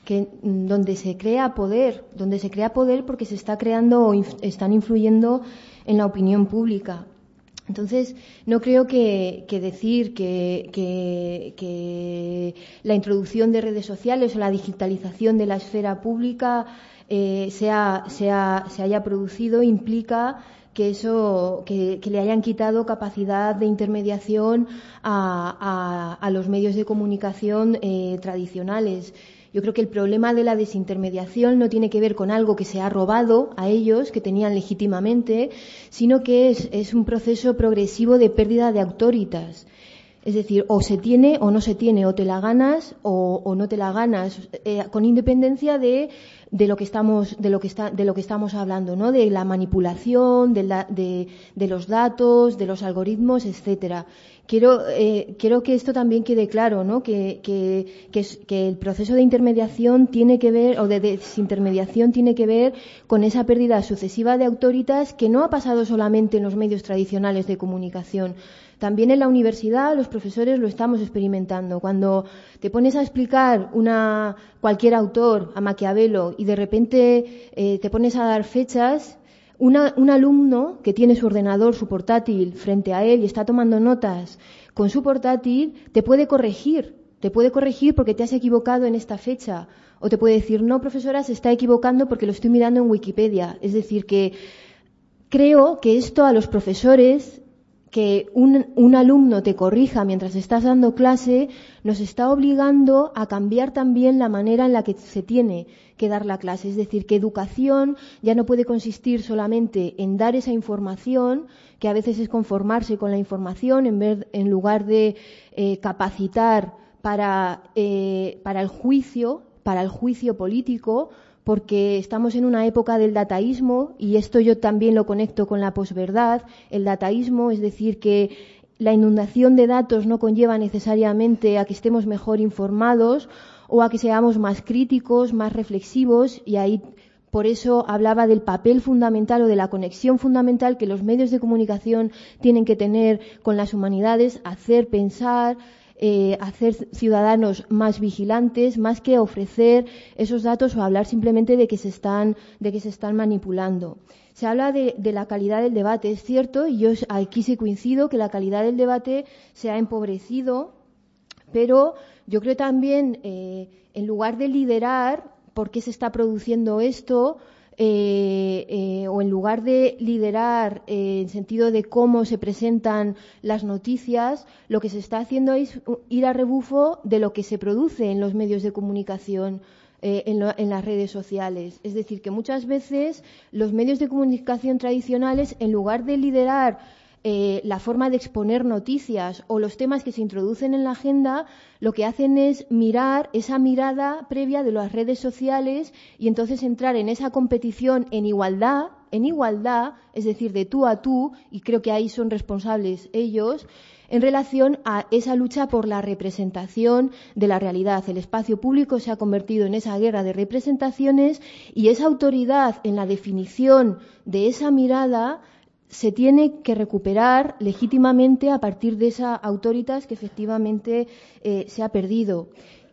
que, mm, donde se crea poder, donde se crea poder porque se está creando o están influyendo en la opinión pública. Entonces, no creo que, decir que, la introducción de redes sociales o la digitalización de la esfera pública eh, se, haya producido implica que eso que, le hayan quitado capacidad de intermediación a, los medios de comunicación eh, tradicionales. Yo creo que el problema de la desintermediación no tiene que ver con algo que se ha robado a ellos, que tenían legítimamente, sino que es, un proceso progresivo de pérdida de autoritas. Es decir, o se tiene o no se tiene, o te la ganas o, no te la ganas, eh, con independencia de de lo que estamos, de lo que está, de lo que estamos hablando, ¿no? De la manipulación, de, de, los datos, de los algoritmos, etcétera. Quiero, eh, quiero que esto también quede claro, ¿no? Que, que, que, el proceso de intermediación tiene que ver, o de desintermediación tiene que ver con esa pérdida sucesiva de autoritas que no ha pasado solamente en los medios tradicionales de comunicación, también en la universidad los profesores lo estamos experimentando. Cuando te pones a explicar una, cualquier autor, a Maquiavelo, y de repente eh, te pones a dar fechas, un alumno que tiene su ordenador, su portátil frente a él y está tomando notas con su portátil, te puede corregir. Te puede corregir porque te has equivocado en esta fecha. O te puede decir, no, profesora, se está equivocando porque lo estoy mirando en Wikipedia. Es decir, que creo que esto a los profesores que un, alumno te corrija mientras estás dando clase nos está obligando a cambiar también la manera en la que se tiene que dar la clase. Es decir, que educación ya no puede consistir solamente en dar esa información, que a veces es conformarse con la información en, vez, en lugar de eh, capacitar para, eh, para el juicio, para el juicio político, porque estamos en una época del dataísmo y esto yo también lo conecto con la posverdad. El dataísmo, es decir, que la inundación de datos no conlleva necesariamente a que estemos mejor informados o a que seamos más críticos, más reflexivos y ahí por eso hablaba del papel fundamental o de la conexión fundamental que los medios de comunicación tienen que tener con las humanidades, hacer pensar, eh, hacer ciudadanos más vigilantes, más que ofrecer esos datos o hablar simplemente de que se están, de que se están manipulando. Se habla de, la calidad del debate, es cierto, y yo aquí sí coincido que la calidad del debate se ha empobrecido, pero yo creo también, eh, en lugar de liderar por qué se está produciendo esto, eh, eh, o en lugar de liderar en sentido de cómo se presentan las noticias, lo que se está haciendo es ir a rebufo de lo que se produce en los medios de comunicación. en, las redes sociales. Es decir, que muchas veces los medios de comunicación tradicionales, en lugar de liderar eh, la forma de exponer noticias o los temas que se introducen en la agenda, lo que hacen es mirar esa mirada previa de las redes sociales y entonces entrar en esa competición en igualdad, en igualdad, es decir, de tú a tú, y creo que ahí son responsables ellos, en relación a esa lucha por la representación de la realidad. El espacio público se ha convertido en esa guerra de representaciones y esa autoridad en la definición de esa mirada se tiene que recuperar legítimamente a partir de esa autoritas que efectivamente eh, se ha perdido.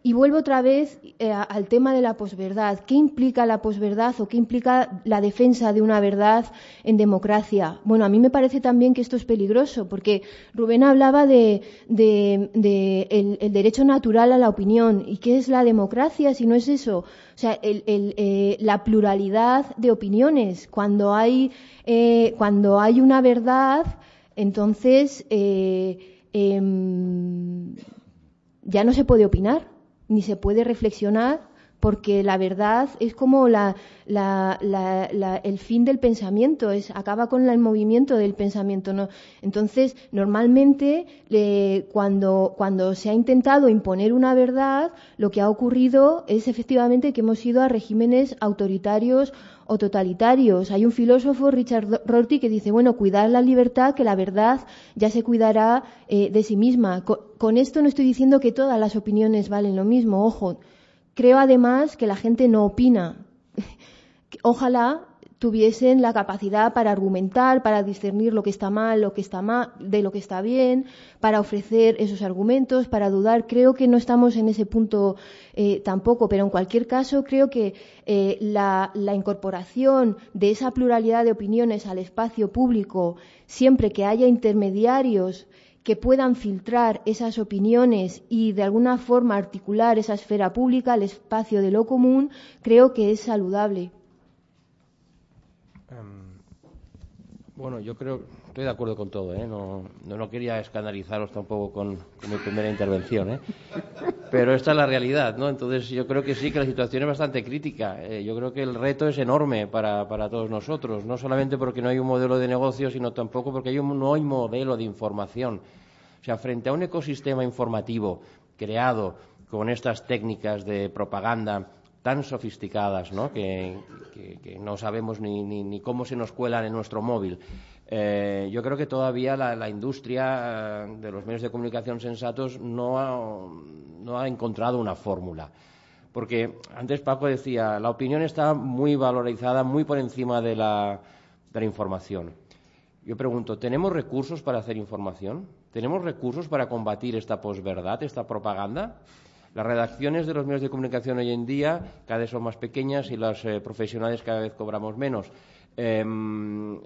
Y vuelvo otra vez eh, al tema de la posverdad. ¿Qué implica la posverdad o qué implica la defensa de una verdad en democracia? Bueno, a mí me parece también que esto es peligroso, porque Rubén hablaba de, el, derecho natural a la opinión. ¿Y qué es la democracia si no es eso? O sea, eh, la pluralidad de opiniones. Cuando hay, eh, cuando hay una verdad, entonces em, ya no se puede opinar ni se puede reflexionar porque la verdad es como la, el fin del pensamiento, es, acaba con el movimiento del pensamiento. ¿no? Entonces, normalmente, cuando, cuando se ha intentado imponer una verdad, lo que ha ocurrido es efectivamente que hemos ido a regímenes autoritarios o totalitarios. Hay un filósofo, Richard Rorty, que dice, bueno, cuidar la libertad, que la verdad ya se cuidará eh, de sí misma. con, esto no estoy diciendo que todas las opiniones valen lo mismo, ojo. Creo además que la gente no opina. Ojalá tuviesen la capacidad para argumentar, para discernir lo que está mal, lo que está mal, de lo que está bien, para ofrecer esos argumentos, para dudar. Creo que no estamos en ese punto eh, tampoco, pero en cualquier caso creo que eh, la, incorporación de esa pluralidad de opiniones al espacio público, siempre que haya intermediarios que puedan filtrar esas opiniones y de alguna forma articular esa esfera pública al espacio de lo común, creo que es saludable. Bueno, yo creo, estoy de acuerdo con todo, ¿eh? no, no, quería escandalizaros tampoco con, mi primera intervención, ¿eh? pero esta es la realidad, ¿no? Entonces yo creo que sí, que la situación es bastante crítica. Eh, yo creo que el reto es enorme para, para, todos nosotros, no solamente porque no hay un modelo de negocio, sino tampoco porque hay un, no hay modelo de información. Sea, frente a un ecosistema informativo creado con estas técnicas de propaganda tan sofisticadas. Que, no sabemos ni, cómo se nos cuelan en nuestro móvil. Eh, yo creo que todavía la, industria eh, de los medios de comunicación sensatos no ha, no ha encontrado una fórmula. Porque antes Paco decía, la opinión está muy valorizada, muy por encima de la, de la información. Yo pregunto, ¿tenemos recursos para hacer información? ¿Tenemos recursos para combatir esta posverdad, esta propaganda? Las redacciones de los medios de comunicación hoy en día cada vez son más pequeñas y las eh, profesionales cada vez cobramos menos. Em,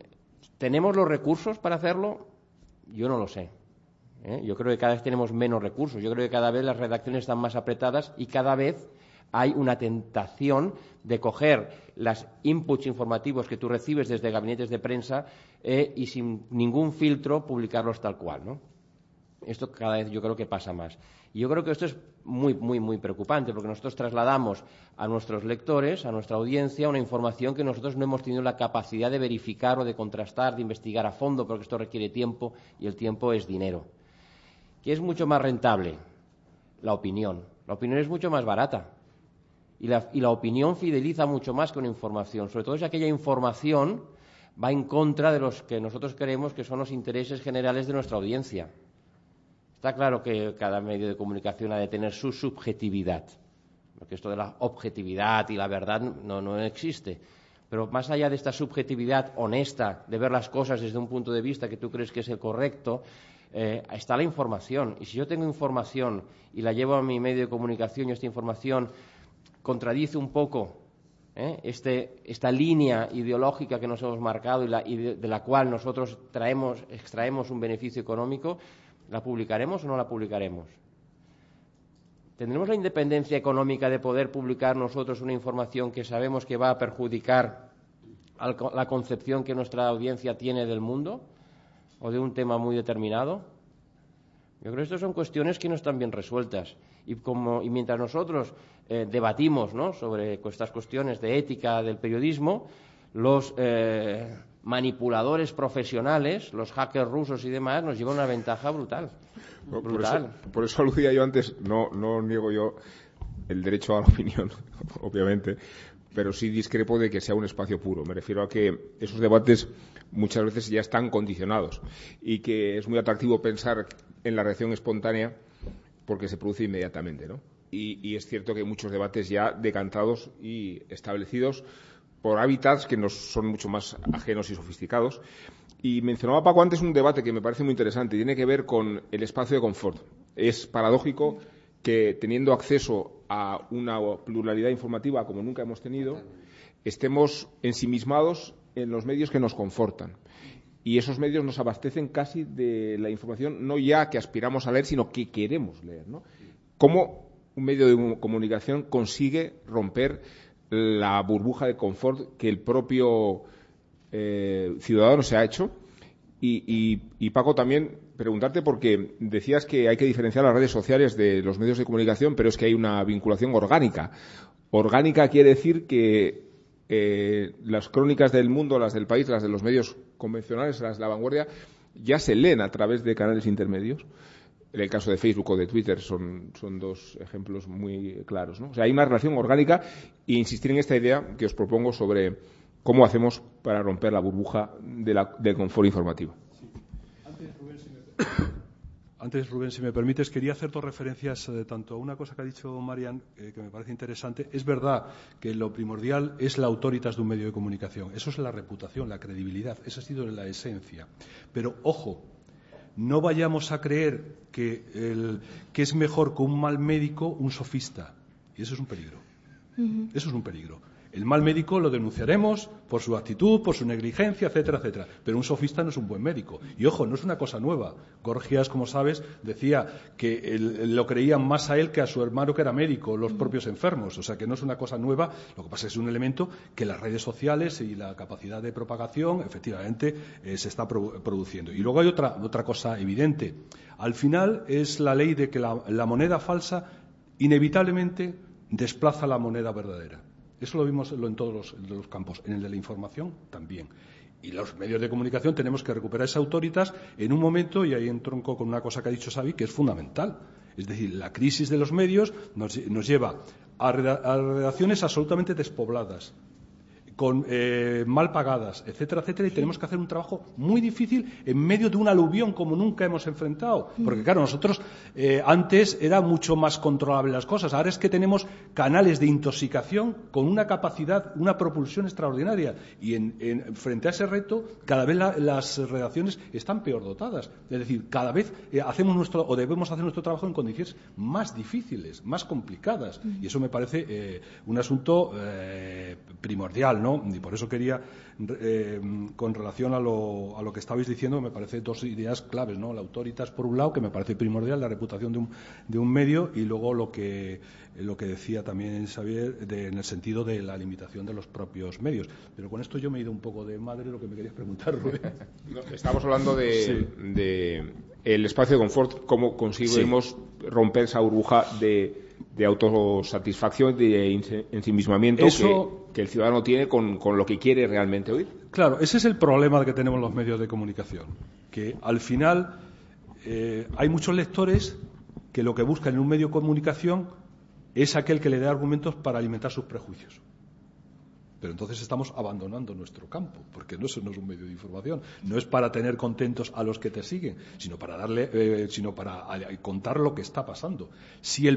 ¿Tenemos los recursos para hacerlo? Yo no lo sé. ¿eh? Yo creo que cada vez tenemos menos recursos. Yo creo que cada vez las redacciones están más apretadas y cada vez hay una tentación de coger los inputs informativos que tú recibes desde gabinetes de prensa eh, y sin ningún filtro publicarlos tal cual. ¿no? Esto cada vez yo creo que pasa más. Y yo creo que esto es muy, muy, muy preocupante, porque nosotros trasladamos a nuestros lectores, a nuestra audiencia, una información que nosotros no hemos tenido la capacidad de verificar o de contrastar, de investigar a fondo, porque esto requiere tiempo y el tiempo es dinero. ¿Qué es mucho más rentable? La opinión. La opinión es mucho más barata. Y la, y la opinión fideliza mucho más una información, sobre todo si aquella información va en contra de los que nosotros creemos que son los intereses generales de nuestra audiencia. Está claro que cada medio de comunicación ha de tener su subjetividad, porque esto de la objetividad y la verdad no, existe. Pero más allá de esta subjetividad honesta de ver las cosas desde un punto de vista que tú crees que es el correcto, eh, está la información. Y si yo tengo información y la llevo a mi medio de comunicación y esta información contradice un poco ¿eh? este, esta línea ideológica que nos hemos marcado y, de, la cual nosotros traemos, extraemos un beneficio económico, ¿la publicaremos o no la publicaremos? ¿Tendremos la independencia económica de poder publicar nosotros una información que sabemos que va a perjudicar la concepción que nuestra audiencia tiene del mundo o de un tema muy determinado? Yo creo que estas son cuestiones que no están bien resueltas. Y, como, y mientras nosotros eh, debatimos ¿no? sobre estas cuestiones de ética del periodismo, los eh, manipuladores profesionales, los hackers rusos y demás, nos llevan una ventaja brutal. brutal. Por, eso, aludía yo antes, no, no niego yo el derecho a la opinión, obviamente, pero sí discrepo de que sea un espacio puro. Me refiero a que esos debates muchas veces ya están condicionados y que es muy atractivo pensar en la reacción espontánea porque se produce inmediatamente, ¿no? Y, es cierto que hay muchos debates ya decantados y establecidos por hábitats que nos son mucho más ajenos y sofisticados. Y mencionaba Paco antes un debate que me parece muy interesante, y tiene que ver con el espacio de confort. Es paradójico que teniendo acceso a una pluralidad informativa como nunca hemos tenido, estemos ensimismados en los medios que nos confortan. Y esos medios nos abastecen casi de la información, no ya que aspiramos a leer, sino que queremos leer. ¿no? ¿Cómo un medio de comunicación consigue romper la burbuja de confort que el propio eh, ciudadano se ha hecho? Y, Paco, también preguntarte porque decías que hay que diferenciar las redes sociales de los medios de comunicación, pero es que hay una vinculación orgánica. Orgánica quiere decir que eh, las crónicas del mundo, las del país, las de los medios convencionales, las de la vanguardia, ya se leen a través de canales intermedios. En el caso de Facebook o de Twitter son, dos ejemplos muy claros. O sea, hay una relación orgánica e insistir en esta idea que os propongo sobre cómo hacemos para romper la burbuja del confort informativo. Antes, Rubén, si me permites, quería hacer dos referencias eh, tanto a una cosa que ha dicho Marian, eh, que me parece interesante. Es verdad que lo primordial es la autoritas de un medio de comunicación. Eso es la reputación, la credibilidad. Esa ha sido la esencia. Pero, ojo, no vayamos a creer que, es mejor con un mal médico un sofista. Y eso es un peligro. Eso es un peligro. El mal médico lo denunciaremos por su actitud, por su negligencia, etcétera, etcétera. Pero un sofista no es un buen médico. Y ojo, no es una cosa nueva. Gorgias, como sabes, decía que lo creían más a él que a su hermano que era médico, los propios enfermos. O sea que no es una cosa nueva. Lo que pasa es que es un elemento que las redes sociales y la capacidad de propagación, efectivamente, eh, se está produciendo. Y luego hay otra, otra cosa evidente. Al final es la ley de que la moneda falsa inevitablemente desplaza la moneda verdadera. Eso lo vimos en todos los, campos. En el de la información también. Y los medios de comunicación tenemos que recuperar esa autoritas en un momento, y ahí entronco con una cosa que ha dicho Xavi, que es fundamental. Es decir, la crisis de los medios nos, lleva a redacciones absolutamente despobladas, con, eh, mal pagadas, etcétera, etcétera, y tenemos que hacer un trabajo muy difícil en medio de un aluvión como nunca hemos enfrentado. Porque, claro, nosotros eh, antes era mucho más controlable las cosas. Ahora es que tenemos canales de intoxicación con una capacidad, una propulsión extraordinaria. Y en, frente a ese reto, cada vez las redacciones están peor dotadas. Es decir, cada vez eh, hacemos nuestro, o debemos hacer nuestro trabajo en condiciones más difíciles, más complicadas. Y eso me parece un asunto primordial, ¿no? Y por eso quería, eh, con relación a lo, a lo, que estabais diciendo, me parece dos ideas claves, ¿no? La autoritas, por un lado, que me parece primordial, la reputación de un, de un medio, y luego lo que, lo que decía también Xavier en el sentido de la limitación de los propios medios. Pero con esto yo me he ido un poco de madre lo que me querías preguntar, Rubén. estamos hablando de, el espacio de confort, cómo conseguimos romper esa burbuja de de autosatisfacción, de ensimismamiento que, el ciudadano tiene con, lo que quiere realmente oír. Claro, ese es el problema que tenemos los medios de comunicación, que al final eh, hay muchos lectores que lo que buscan en un medio de comunicación es aquel que le dé argumentos para alimentar sus prejuicios. Pero entonces estamos abandonando nuestro campo, porque no, eso no es un medio de información. No es para tener contentos a los que te siguen, sino para darle, eh, sino para contar lo que está pasando. Si,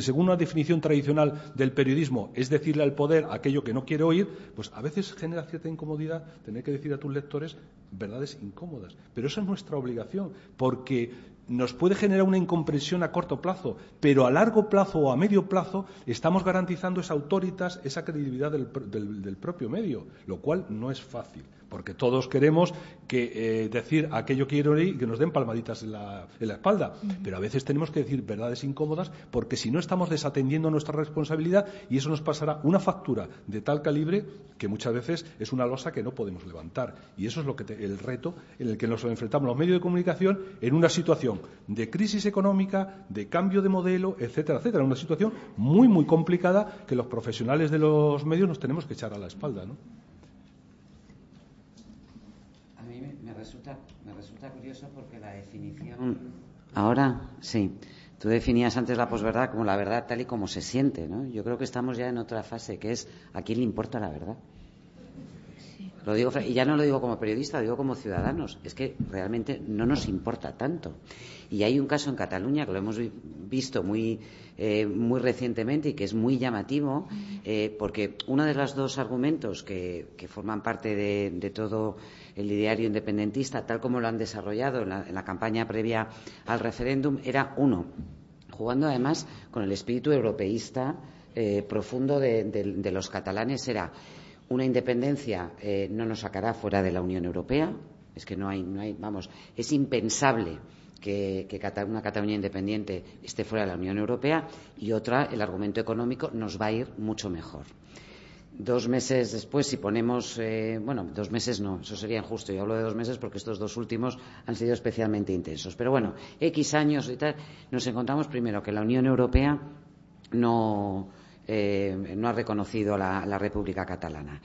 según una definición tradicional del periodismo es decirle al poder aquello que no quiere oír, pues a veces genera cierta incomodidad tener que decir a tus lectores verdades incómodas. Pero esa es nuestra obligación, porque nos puede generar una incomprensión a corto plazo, pero a largo plazo o a medio plazo estamos garantizando esa autoritas, esa credibilidad del, propio medio, lo cual no es fácil, porque todos queremos que, eh, decir aquello quiero y que nos den palmaditas en la, espalda, pero a veces tenemos que decir verdades incómodas porque si no estamos desatendiendo nuestra responsabilidad y eso nos pasará una factura de tal calibre que muchas veces es una losa que no podemos levantar. Y eso es lo que el reto en el que nos enfrentamos los medios de comunicación en una situación de crisis económica, de cambio de modelo, etcétera, etcétera. Una situación muy, muy complicada que los profesionales de los medios nos tenemos que echar a la espalda, ¿no? A mí me me resulta curioso porque la definición. Ahora, sí. Tú definías antes la posverdad como la verdad tal y como se siente, ¿no? Yo creo que estamos ya en otra fase que es a quién le importa la verdad. Lo digo, y ya no lo digo como periodista, lo digo como ciudadanos. Es que realmente no nos importa tanto. Y hay un caso en Cataluña que lo hemos visto muy, eh, muy recientemente y que es muy llamativo, eh, porque uno de los dos argumentos que, forman parte de, todo el ideario independentista, tal como lo han desarrollado en la, campaña previa al referéndum, era uno, jugando además con el espíritu europeísta eh, profundo de los catalanes, era una independencia eh, no nos sacará fuera de la Unión Europea. Es que no hay, no hay vamos, es impensable que, una Cataluña independiente esté fuera de la Unión Europea y otra, el argumento económico, nos va a ir mucho mejor. Dos meses después, si ponemos, eh, bueno, dos meses no, eso sería injusto. Yo hablo de dos meses porque estos dos últimos han sido especialmente intensos. Pero bueno, X años y tal, nos encontramos primero que la Unión Europea no, eh, no ha reconocido la, República Catalana.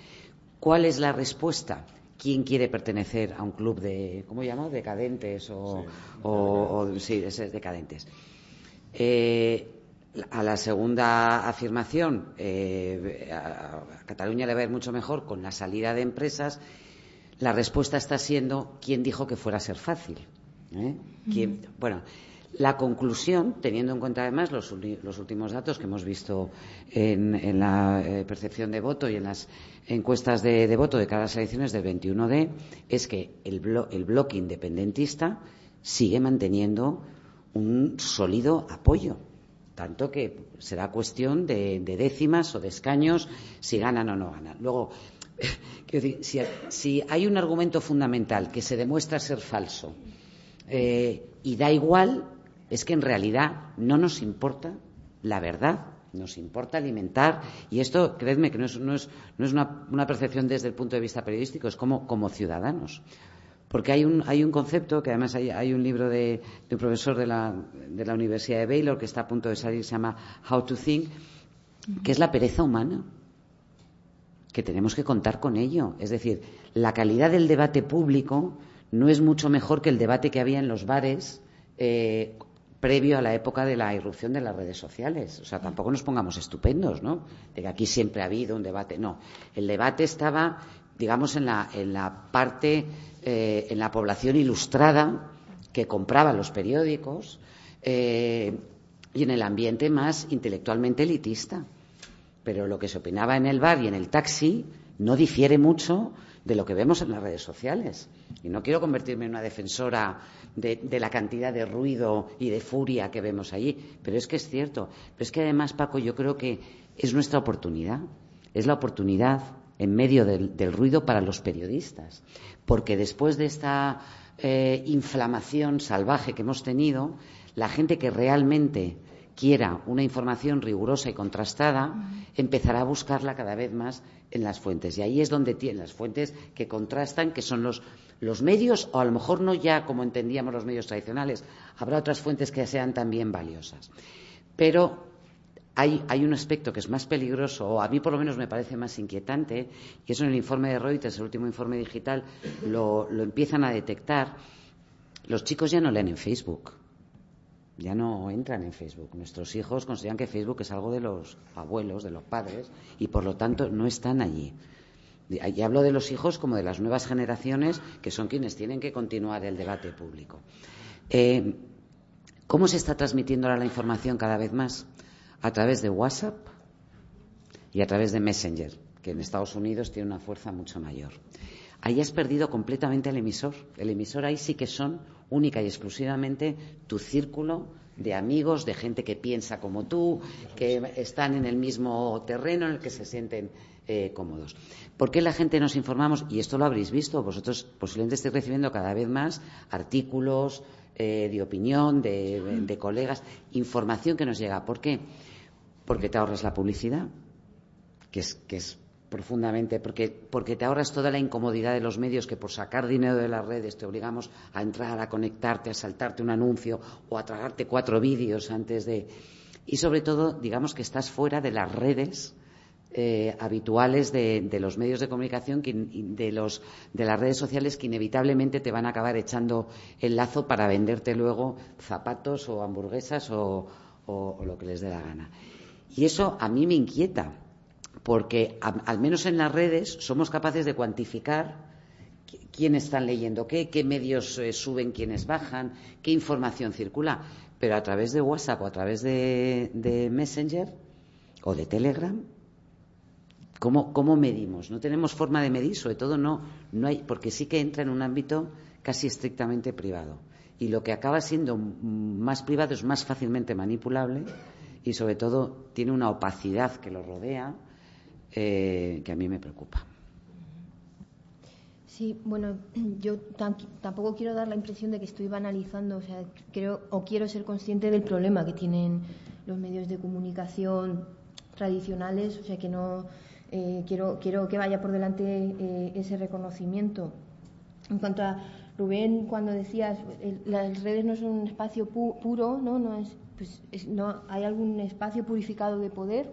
¿Cuál es la respuesta? ¿Quién quiere pertenecer a un club de, ¿cómo llama? Decadentes o, sí, decadentes. Eh, a la segunda afirmación, eh, a Cataluña le va a ir mucho mejor con la salida de empresas. La respuesta está siendo quién dijo que fuera a ser fácil. Bueno, la conclusión, teniendo en cuenta además los, últimos datos que hemos visto en, la eh, percepción de voto y en las encuestas de, voto de cada elecciones del 21D, es que el, bloque independentista sigue manteniendo un sólido apoyo. Tanto que será cuestión de, décimas o de escaños si ganan o no ganan. Luego, si, hay un argumento fundamental que se demuestra ser falso eh, y da igual, es que en realidad no nos importa la verdad, nos importa alimentar, y esto, creedme, que no es, no es, no es una, percepción desde el punto de vista periodístico, es como, ciudadanos. Porque hay un, hay un concepto, que además hay, un libro de, un profesor de la, de la Universidad de Baylor que está a punto de salir, se llama How to Think, que es la pereza humana, que tenemos que contar con ello. Es decir, la calidad del debate público no es mucho mejor que el debate que había en los bares eh, previo a la época de la irrupción de las redes sociales. O sea, tampoco nos pongamos estupendos, ¿no? De que aquí siempre ha habido un debate. No, el debate estaba, digamos, en la, en la parte, eh, en la población ilustrada que compraba los periódicos eh, y en el ambiente más intelectualmente elitista. Pero lo que se opinaba en el bar y en el taxi no difiere mucho de lo que vemos en las redes sociales. Y no quiero convertirme en una defensora de, la cantidad de ruido y de furia que vemos allí, pero es que es cierto. Pero es que además, Paco, yo creo que es nuestra oportunidad. Es la oportunidad en medio del, ruido para los periodistas. Porque después de esta eh, inflamación salvaje que hemos tenido, la gente que realmente quiera una información rigurosa y contrastada, empezará a buscarla cada vez más en las fuentes. Y ahí es donde tienen las fuentes que contrastan, que son los, los medios, o a lo mejor no ya como entendíamos los medios tradicionales, habrá otras fuentes que sean también valiosas. Pero hay, hay, un aspecto que es más peligroso, o a mí por lo menos me parece más inquietante, y eso en el informe de Reuters, el último informe digital, lo, lo empiezan a detectar. Los chicos ya no leen en Facebook ya no entran en Facebook. Nuestros hijos consideran que Facebook es algo de los abuelos, de los padres, y por lo tanto no están allí. Y hablo de los hijos como de las nuevas generaciones, que son quienes tienen que continuar el debate público. Eh, ¿Cómo se está transmitiendo ahora la información cada vez más? A través de WhatsApp y a través de Messenger, que en Estados Unidos tiene una fuerza mucho mayor. Ahí has perdido completamente el emisor. El emisor ahí sí que son única y exclusivamente tu círculo de amigos, de gente que piensa como tú, que están en el mismo terreno en el que se sienten eh, cómodos. ¿Por qué la gente nos informamos? Y esto lo habréis visto, vosotros posiblemente estéis recibiendo cada vez más artículos eh, de opinión de, colegas, información que nos llega. ¿Por qué? Porque te ahorras la publicidad, que es, que es profundamente, porque, porque te ahorras toda la incomodidad de los medios que por sacar dinero de las redes te obligamos a entrar, a conectarte, a saltarte un anuncio o a tragarte cuatro vídeos antes de. Y sobre todo, digamos que estás fuera de las redes eh, habituales de, los medios de comunicación, de, los, de las redes sociales que inevitablemente te van a acabar echando el lazo para venderte luego zapatos o hamburguesas o, lo que les dé la gana. Y eso a mí me inquieta, porque al menos en las redes somos capaces de cuantificar quién están leyendo qué, qué medios eh, suben, quiénes bajan, qué información circula. Pero a través de WhatsApp o a través de Messenger o de Telegram ¿Cómo, medimos? No tenemos forma de medir, sobre todo no, no hay, porque sí que entra en un ámbito casi estrictamente privado. Y lo que acaba siendo más privado es más fácilmente manipulable y sobre todo tiene una opacidad que lo rodea eh, que a mí me preocupa. Sí, bueno, yo tampoco quiero dar la impresión de que estoy banalizando, o sea, creo o quiero ser consciente del problema que tienen los medios de comunicación tradicionales, o sea, que no eh, quiero, quiero que vaya por delante eh, ese reconocimiento. En cuanto a Rubén, cuando decías las redes no son un espacio puro, ¿no? No es, pues no, ¿Hay algún espacio purificado de poder?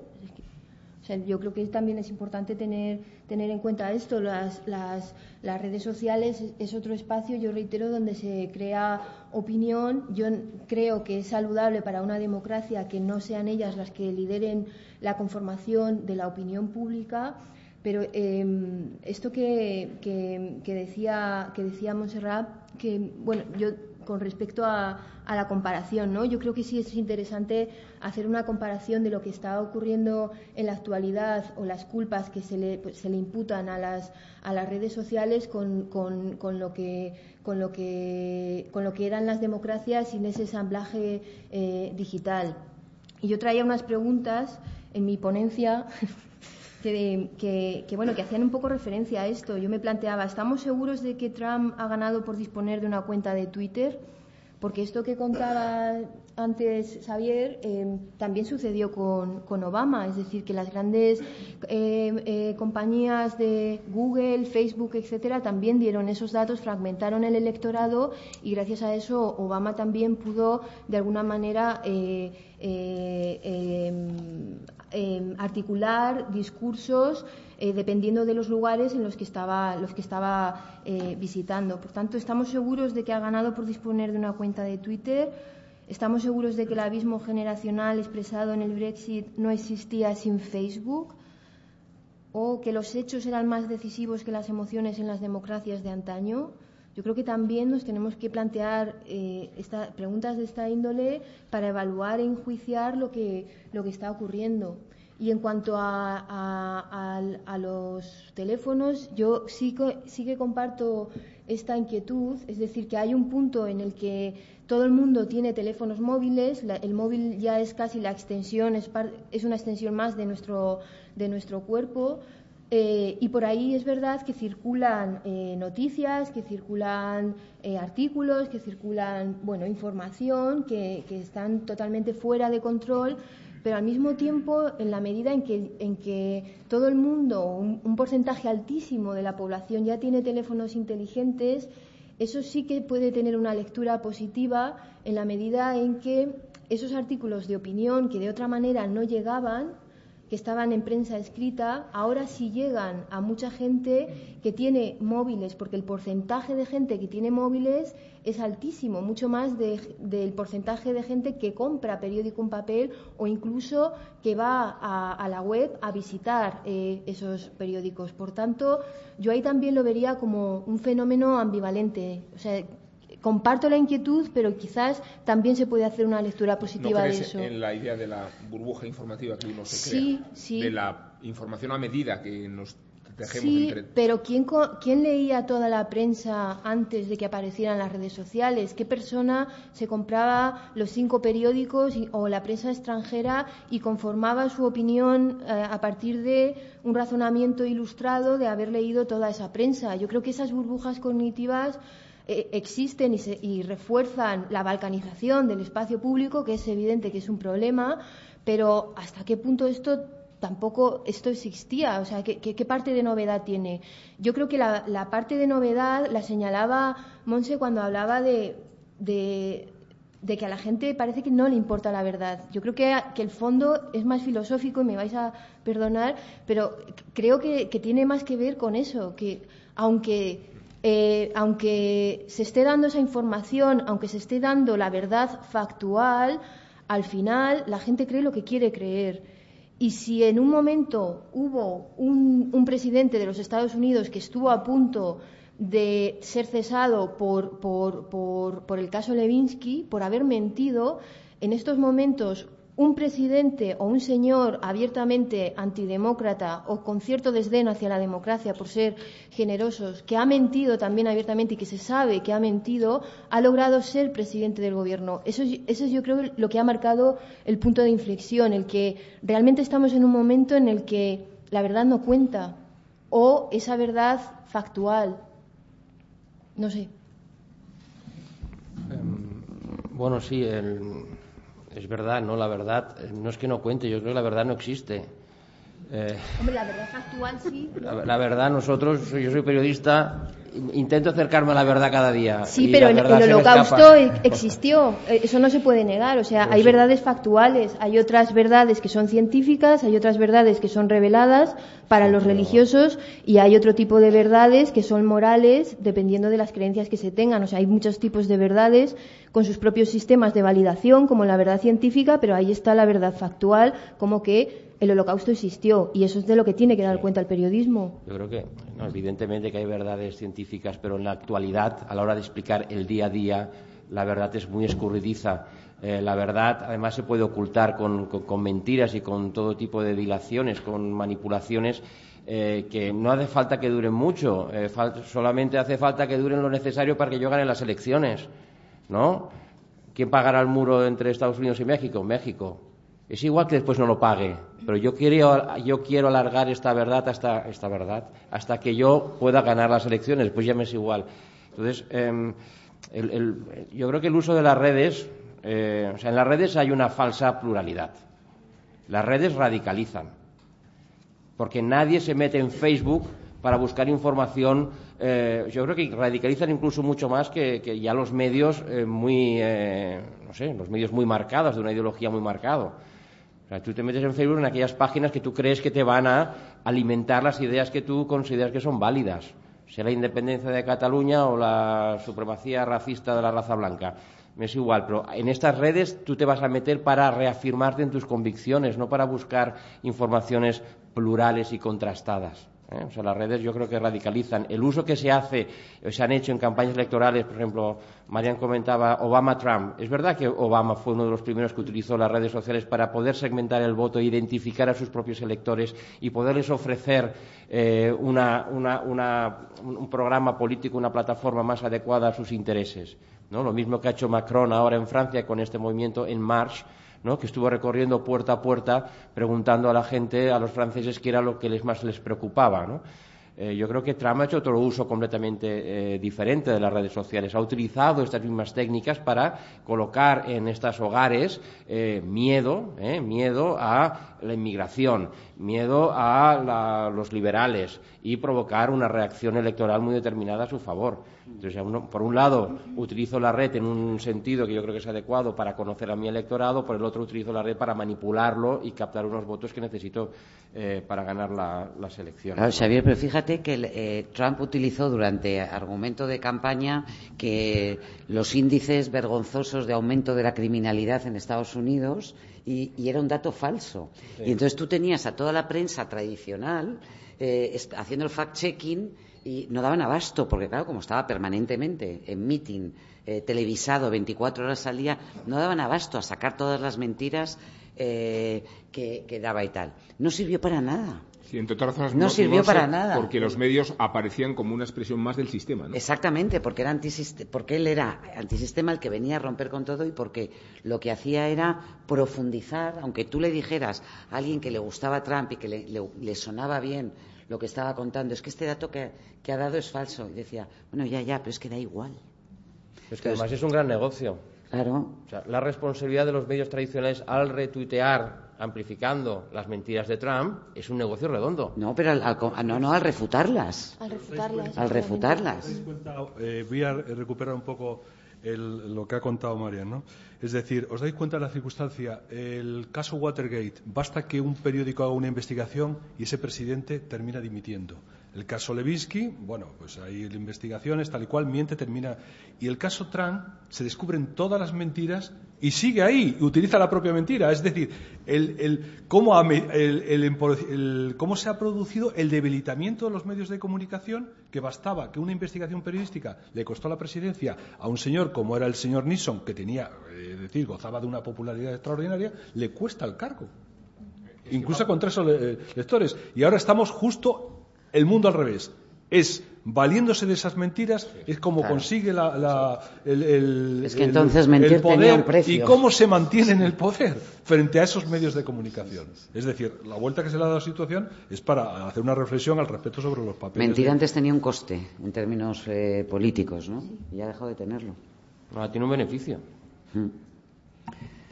Yo creo que también es importante tener, tener en cuenta esto. Las, las, redes sociales es, otro espacio, yo reitero, donde se crea opinión. Yo creo que es saludable para una democracia que no sean ellas las que lideren la conformación de la opinión pública. Pero em, esto que, que, que, decía, que decía Montserrat, que, bueno, yo con respecto a, la comparación, ¿no? Yo creo que sí es interesante hacer una comparación de lo que está ocurriendo en la actualidad o las culpas que se le, pues, se le imputan a las, a las redes sociales con, con, lo que, con, lo que, con lo que eran las democracias sin ese ensamblaje eh, digital. Y yo traía unas preguntas en mi ponencia que, bueno, que hacían un poco referencia a esto. Yo me planteaba, ¿estamos seguros de que Trump ha ganado por disponer de una cuenta de Twitter? Porque esto que contaba antes Xavier eh, también sucedió con, Obama, es decir, que las grandes eh, eh, compañías de Google, Facebook, etcétera, también dieron esos datos, fragmentaron el electorado y gracias a eso Obama también pudo de alguna manera Em, articular discursos eh, dependiendo de los lugares en los que estaba, los que estaba eh, visitando. Por tanto, estamos seguros de que ha ganado por disponer de una cuenta de Twitter. Estamos seguros de que el abismo generacional expresado en el Brexit no existía sin Facebook o que los hechos eran más decisivos que las emociones en las democracias de antaño. Yo creo que también nos tenemos que plantear eh, preguntas de esta índole para evaluar e enjuiciar lo que, lo que está ocurriendo. Y en cuanto a, los teléfonos, yo sí que, sí que comparto esta inquietud, es decir, que hay un punto en el que todo el mundo tiene teléfonos móviles, el móvil ya es casi la extensión, es, es una extensión más de nuestro, de nuestro cuerpo, eh, y por ahí es verdad que circulan eh, noticias, que circulan eh, artículos, que circulan bueno, información que, están totalmente fuera de control, pero al mismo tiempo, en la medida en que, en que todo el mundo, un, porcentaje altísimo de la población ya tiene teléfonos inteligentes, eso sí que puede tener una lectura positiva en la medida en que esos artículos de opinión que de otra manera no llegaban, que estaban en prensa escrita, ahora sí llegan a mucha gente que tiene móviles, porque el porcentaje de gente que tiene móviles es altísimo, mucho más del porcentaje de gente que compra periódico en papel o incluso que va a, la web a visitar eh, esos periódicos. Por tanto, yo ahí también lo vería como un fenómeno ambivalente. Comparto la inquietud, pero quizás también se puede hacer una lectura positiva de eso. en la idea de la burbuja informativa que uno se crea? De la información a medida que nos sí, pero ¿quién, ¿quién leía toda la prensa antes de que aparecieran las redes sociales? ¿Qué persona se compraba los cinco periódicos o la prensa extranjera y conformaba su opinión eh, a partir de un razonamiento ilustrado de haber leído toda esa prensa? Yo creo que esas burbujas cognitivas eh, existen y, y refuerzan la balcanización del espacio público, que es evidente que es un problema, pero ¿hasta qué punto esto tampoco esto existía. O sea, ¿qué, parte de novedad tiene? Yo creo que la, parte de novedad la señalaba Monse cuando hablaba de, de, que a la gente parece que no le importa la verdad. Yo creo que, que, el fondo es más filosófico y me vais a perdonar, pero creo que, tiene más que ver con eso, que aunque... Eh, aunque se esté dando esa información, aunque se esté dando la verdad factual, al final la gente cree lo que quiere creer. Y si en un momento hubo un, presidente de los Estados Unidos que estuvo a punto de ser cesado por, por, por el caso Levinsky, por haber mentido, en estos momentos un presidente o un señor abiertamente antidemócrata o con cierto desdén hacia la democracia por ser generosos, que ha mentido también abiertamente y que se sabe que ha mentido, ha logrado ser presidente del gobierno. Eso, eso es yo creo lo que ha marcado el punto de inflexión, el que realmente estamos en un momento en el que la verdad no cuenta o esa verdad factual. No sé. Em, bueno, sí, el, es verdad, no, la verdad, eh, no es que no cuente, yo creo que la verdad no existe. Eh, Hombre, la verdad actual sí. La, verdad, nosotros, yo soy periodista, intento acercarme a la verdad cada día. Sí, pero el, holocausto existió, eh, eso no se puede negar. O sea, hay verdades factuales, hay otras verdades que son científicas, hay otras verdades que son reveladas para los religiosos y hay otro tipo de verdades que son morales dependiendo de las creencias que se tengan. O sea, hay muchos tipos de verdades con sus propios sistemas de validación, como la verdad científica, pero ahí está la verdad factual, como que el holocausto existió y eso es de lo que tiene que dar cuenta el periodismo. Yo creo que, evidentemente que hay verdades científicas, pero en la actualidad, a la hora de explicar el día a día, la verdad es muy escurridiza. Eh, la verdad, además, se puede ocultar con, mentiras y con todo tipo de dilaciones, con manipulaciones. Eh, que no hace falta que duren mucho, eh, solamente hace falta que duren lo necesario para que yo gane las elecciones, ¿no? ¿Quién pagará el muro entre Estados Unidos y México? México. Es igual que después no lo pague, pero yo quiero, yo quiero alargar esta verdad hasta esta verdad hasta que yo pueda ganar las elecciones, pues ya me es igual. Entonces, em, yo creo que el uso de las redes, eh, o sea, en las redes hay una falsa pluralidad. Las redes radicalizan, porque nadie se mete en Facebook para buscar información. Eh, yo creo que radicalizan incluso mucho más que, ya los medios eh, muy, no sé, los medios muy marcados, de una ideología muy marcada. O sea, tú te metes en Facebook en aquellas páginas que tú crees que te van a alimentar las ideas que tú consideras que son válidas, sea la independencia de Cataluña o la supremacía racista de la raza blanca. Me es igual, pero en estas redes tú te vas a meter para reafirmarte en tus convicciones, no para buscar informaciones plurales y contrastadas. ¿Eh? O sea, las redes yo creo que radicalizan. El uso que se hace, se han hecho en campañas electorales, por ejemplo, Marian comentaba Obama-Trump. Es verdad que Obama fue uno de los primeros que utilizó las redes sociales para poder segmentar el voto, identificar a sus propios electores y poderles ofrecer eh, un programa político, una plataforma más adecuada a sus intereses. ¿no? Lo mismo que ha hecho Macron ahora en Francia con este movimiento En Marche que estuvo recorriendo puerta a puerta preguntando a la gente, a los franceses, qué era lo que les más les preocupaba. Eh, yo creo que Trump ha hecho otro uso completamente eh, diferente de las redes sociales. Ha utilizado estas mismas técnicas para colocar en estos hogares eh, miedo, miedo a la inmigración, miedo a los liberales y provocar una reacción electoral muy determinada a su favor. Entonces, por un lado, utilizo la red en un sentido que yo creo que es adecuado para conocer a mi electorado, por el otro, utilizo la red para manipularlo y captar unos votos que necesito eh, para ganar las elecciones. Claro, Xavier, pero fíjate que eh, Trump utilizó durante argumento de campaña que los índices vergonzosos de aumento de la criminalidad en Estados Unidos y, era un dato falso. Y entonces tú tenías a toda la prensa tradicional eh, haciendo el fact-checking y no daban abasto, porque claro, como estaba permanentemente en meeting eh, televisado 24 horas al día, no daban abasto a sacar todas las mentiras eh, que, daba y tal. No sirvió para nada. no, sirvió para nada. Porque los medios aparecían como una expresión más del sistema. ¿no? Exactamente, porque, era porque él era antisistema el que venía a romper con todo y porque lo que hacía era profundizar, aunque tú le dijeras a alguien que le gustaba Trump y que le, sonaba bien lo que estaba contando, es que este dato que, ha dado es falso. Y decía, bueno, ya, ya, pero es que da igual. Es que además es un gran negocio. Claro. la responsabilidad de los medios tradicionales al retuitear amplificando las mentiras de Trump es un negocio redondo. No, pero al, no, no, al refutarlas. Al refutarlas. Al refutarlas. Eh, voy a recuperar un poco lo que ha contado Marian, ¿no? Es decir, ¿os dais cuenta de la circunstancia? El caso Watergate, basta que un periódico haga una investigación y ese presidente termina dimitiendo. El caso Levinsky, bueno, pues hay investigaciones, tal y cual, miente, termina. Y el caso Trump, se descubren todas las mentiras y sigue ahí, y utiliza la propia mentira. Es decir, el, cómo, cómo se ha producido el debilitamiento de los medios de comunicación, que bastaba que una investigación periodística le costó la presidencia a un señor como era el señor Nixon, que tenía, es eh, decir, gozaba de una popularidad extraordinaria, le cuesta el cargo. Incluso contra esos lectores. Y ahora estamos justo el mundo al revés. Es valiéndose de esas mentiras es como consigue la, el, es que entonces mentir poder precio. y cómo se mantiene en el poder frente a esos medios de comunicación. Es decir, la vuelta que se le ha dado a la situación es para hacer una reflexión al respecto sobre los papeles. Mentir antes tenía un coste en términos eh, políticos, ¿no? Y ha dejado de tenerlo. Ahora tiene un beneficio. Mm.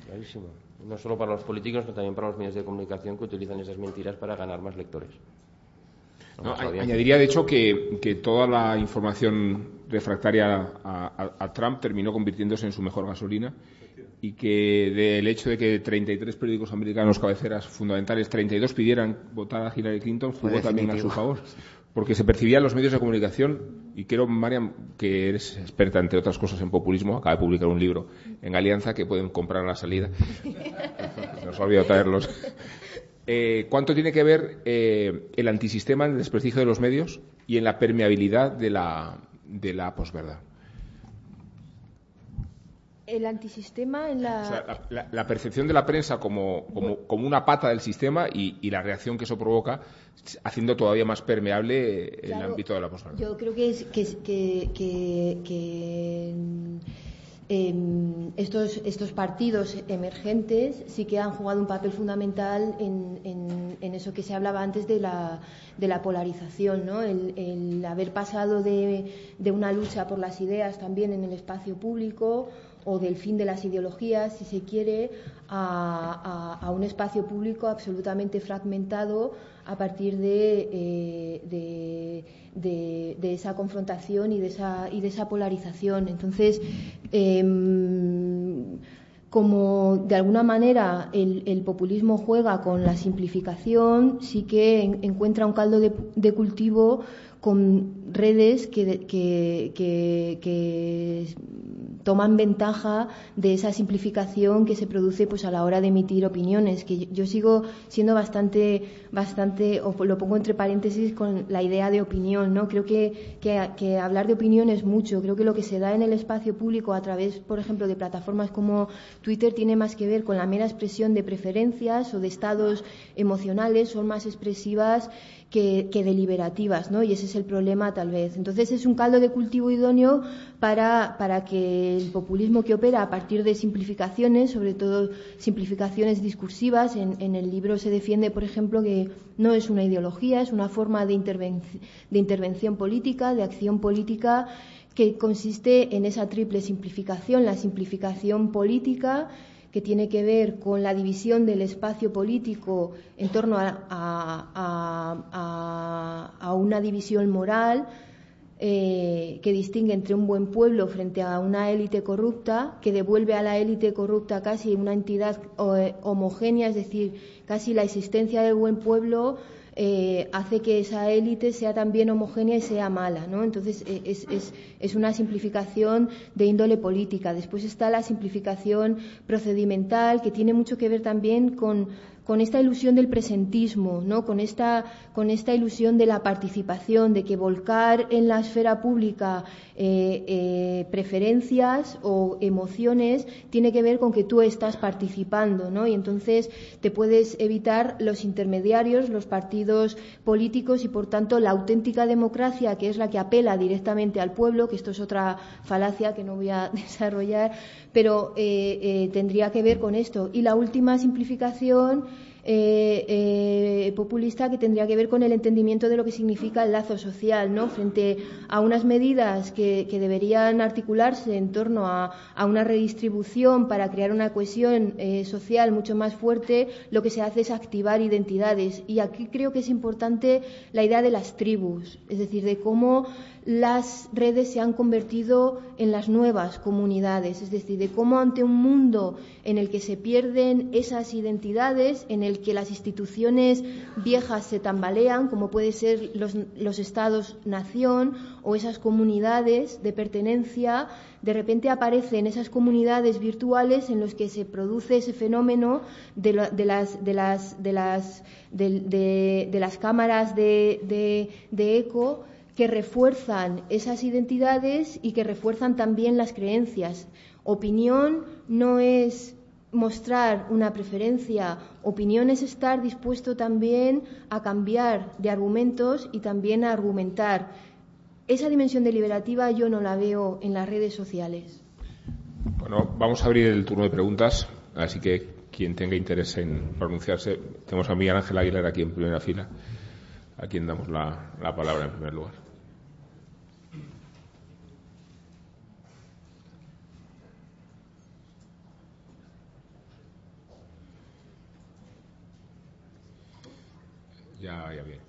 Clarísimo. No solo para los políticos, sino también para los medios de comunicación que utilizan esas mentiras para ganar más lectores añadiría, de hecho, que, toda la información refractaria a, Trump terminó convirtiéndose en su mejor gasolina y que del hecho de que 33 periódicos americanos cabeceras fundamentales, 32 pidieran votar a Hillary Clinton, jugó también a su favor. Porque se percibía en los medios de comunicación, y quiero, Mariam, que eres experta, entre otras cosas, en populismo, acaba de publicar un libro en Alianza que pueden comprar a la salida. Nos ha olvidado traerlos. Eh, ¿cuánto tiene que ver eh, el antisistema en el desprestigio de los medios y en la permeabilidad de la, de la posverdad? El antisistema en la... la, percepción de la prensa como, como, una pata del sistema y, la reacción que eso provoca, haciendo todavía más permeable el ámbito de la posverdad. Yo creo que, es, que, que, que Em, estos, estos, partidos emergentes sí que han jugado un papel fundamental en, eso que se hablaba antes de la, de la polarización, ¿no? el, haber pasado de, una lucha por las ideas también en el espacio público o del fin de las ideologías, si se quiere, a, un espacio público absolutamente fragmentado a partir de, eh, de, esa confrontación y de esa, y de esa polarización. Entonces, em, como de alguna manera el, populismo juega con la simplificación, sí que encuentra un caldo de, cultivo con redes que toman ventaja de esa simplificación que se produce pues a la hora de emitir opiniones que yo, sigo siendo bastante bastante o lo pongo entre paréntesis con la idea de opinión no creo que, que, hablar de opinión es mucho. Creo que lo que se da en el espacio público a través por ejemplo de plataformas como Twitter tiene más que ver con la mera expresión de preferencias o de estados emocionales son más expresivas que, deliberativas, ¿no? Y ese es el problema tal vez. Entonces es un caldo de cultivo idóneo para, para que el populismo que opera a partir de simplificaciones, sobre todo simplificaciones discursivas, en, el libro se defiende, por ejemplo, que no es una ideología, es una forma de, de intervención política, de acción política que consiste en esa triple simplificación, la simplificación política, que tiene que ver con la división del espacio político en torno a, una división moral eh, que distingue entre un buen pueblo frente a una élite corrupta, que devuelve a la élite corrupta casi una entidad eh, homogénea, es decir, casi la existencia del buen pueblo eh, hace que esa élite sea también homogénea y sea mala, ¿no? Entonces eh, es, es, es, una simplificación de índole política. Después está la simplificación procedimental que tiene mucho que ver también con, con esta ilusión del presentismo, ¿no? con, esta, con esta ilusión de la participación, de que volcar en la esfera pública eh, eh, preferencias o emociones tiene que ver con que tú estás participando, ¿no? Y entonces te puedes evitar los intermediarios, los partidos políticos y, por tanto, la auténtica democracia, que es la que apela directamente al pueblo, que esto es otra falacia que no voy a desarrollar, pero eh, tendría que ver con esto. Y la última simplificación eh, eh, populista que tendría que ver con el entendimiento de lo que significa el lazo social, ¿no? Frente a unas medidas que, deberían articularse en torno a, una redistribución para crear una cohesión eh, social mucho más fuerte, lo que se hace es activar identidades. Y aquí creo que es importante la idea de las tribus, es decir, de cómo las redes se han convertido en las nuevas comunidades, es decir, de cómo ante un mundo en el que se pierden esas identidades, en el que las instituciones viejas se tambalean, como pueden ser los, estados-nación o esas comunidades de pertenencia, de repente aparecen esas comunidades virtuales en las que se produce ese fenómeno de, las, de las, de las, de, las cámaras de eco que refuerzan esas identidades y que refuerzan también las creencias. Opinión no es mostrar una preferencia, opinión es estar dispuesto también a cambiar de argumentos y también a argumentar. Esa dimensión deliberativa yo no la veo en las redes sociales. Bueno, vamos a abrir el turno de preguntas, así que quien tenga interés en pronunciarse, tenemos a Miguel Ángel Aguilar aquí en primera fila, a quien damos la palabra en primer lugar. Ya, ya bien.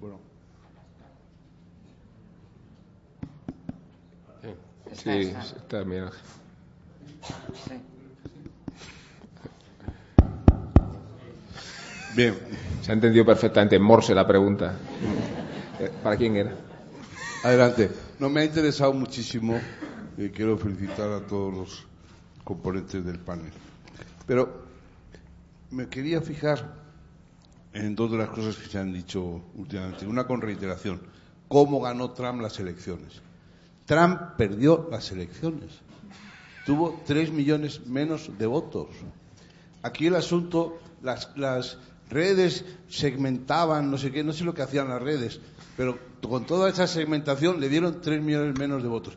Bueno. Sí, está bien. Bien. Se ha entendido perfectamente en Morse la pregunta. Eh, ¿Para quién era? Adelante. No, me ha interesado muchísimo y quiero felicitar a todos los componentes del panel. Pero me quería fijar en dos de las cosas que se han dicho últimamente. Una con reiteración. ¿Cómo ganó Trump las elecciones? Trump perdió las elecciones. Tuvo tres millones menos de votos. Aquí el asunto, las, las redes segmentaban, no sé qué, no sé lo que hacían las redes, pero con toda esa segmentación le dieron tres millones menos de votos.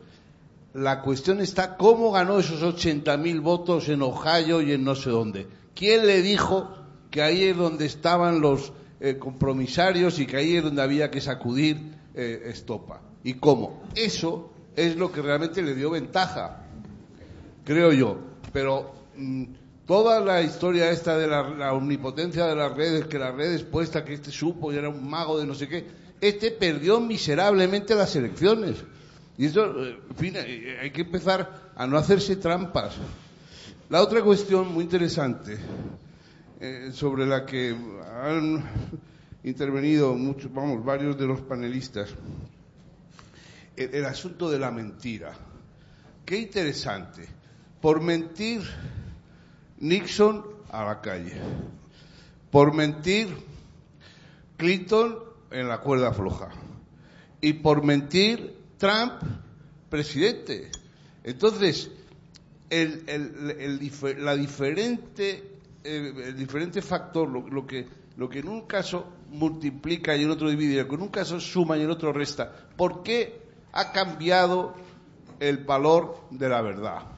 La cuestión está cómo ganó esos 80.000 votos en Ohio y en no sé dónde. ¿Quién le dijo que ahí es donde estaban los eh, compromisarios y que ahí es donde había que sacudir eh, estopa? ¿Y cómo? Eso es lo que realmente le dio ventaja, creo yo. Pero mm, Toda la historia esta de la, omnipotencia de las redes, que las redes puesta, que este supo y era un mago de no sé qué, este perdió miserablemente las elecciones. Y eso, eh, en fin, eh, hay que empezar a no hacerse trampas. La otra cuestión muy interesante, eh, sobre la que han intervenido muchos, vamos, varios de los panelistas, el asunto de la mentira. Qué interesante. Por mentir Nixon a la calle. Por mentir, Clinton en la cuerda floja. Y por mentir, Trump presidente. Entonces, el, la diferente, el, diferente factor, lo, que, lo que en un caso multiplica y en otro divide, lo que en un caso suma y en otro resta, ¿por qué ha cambiado el valor de la verdad?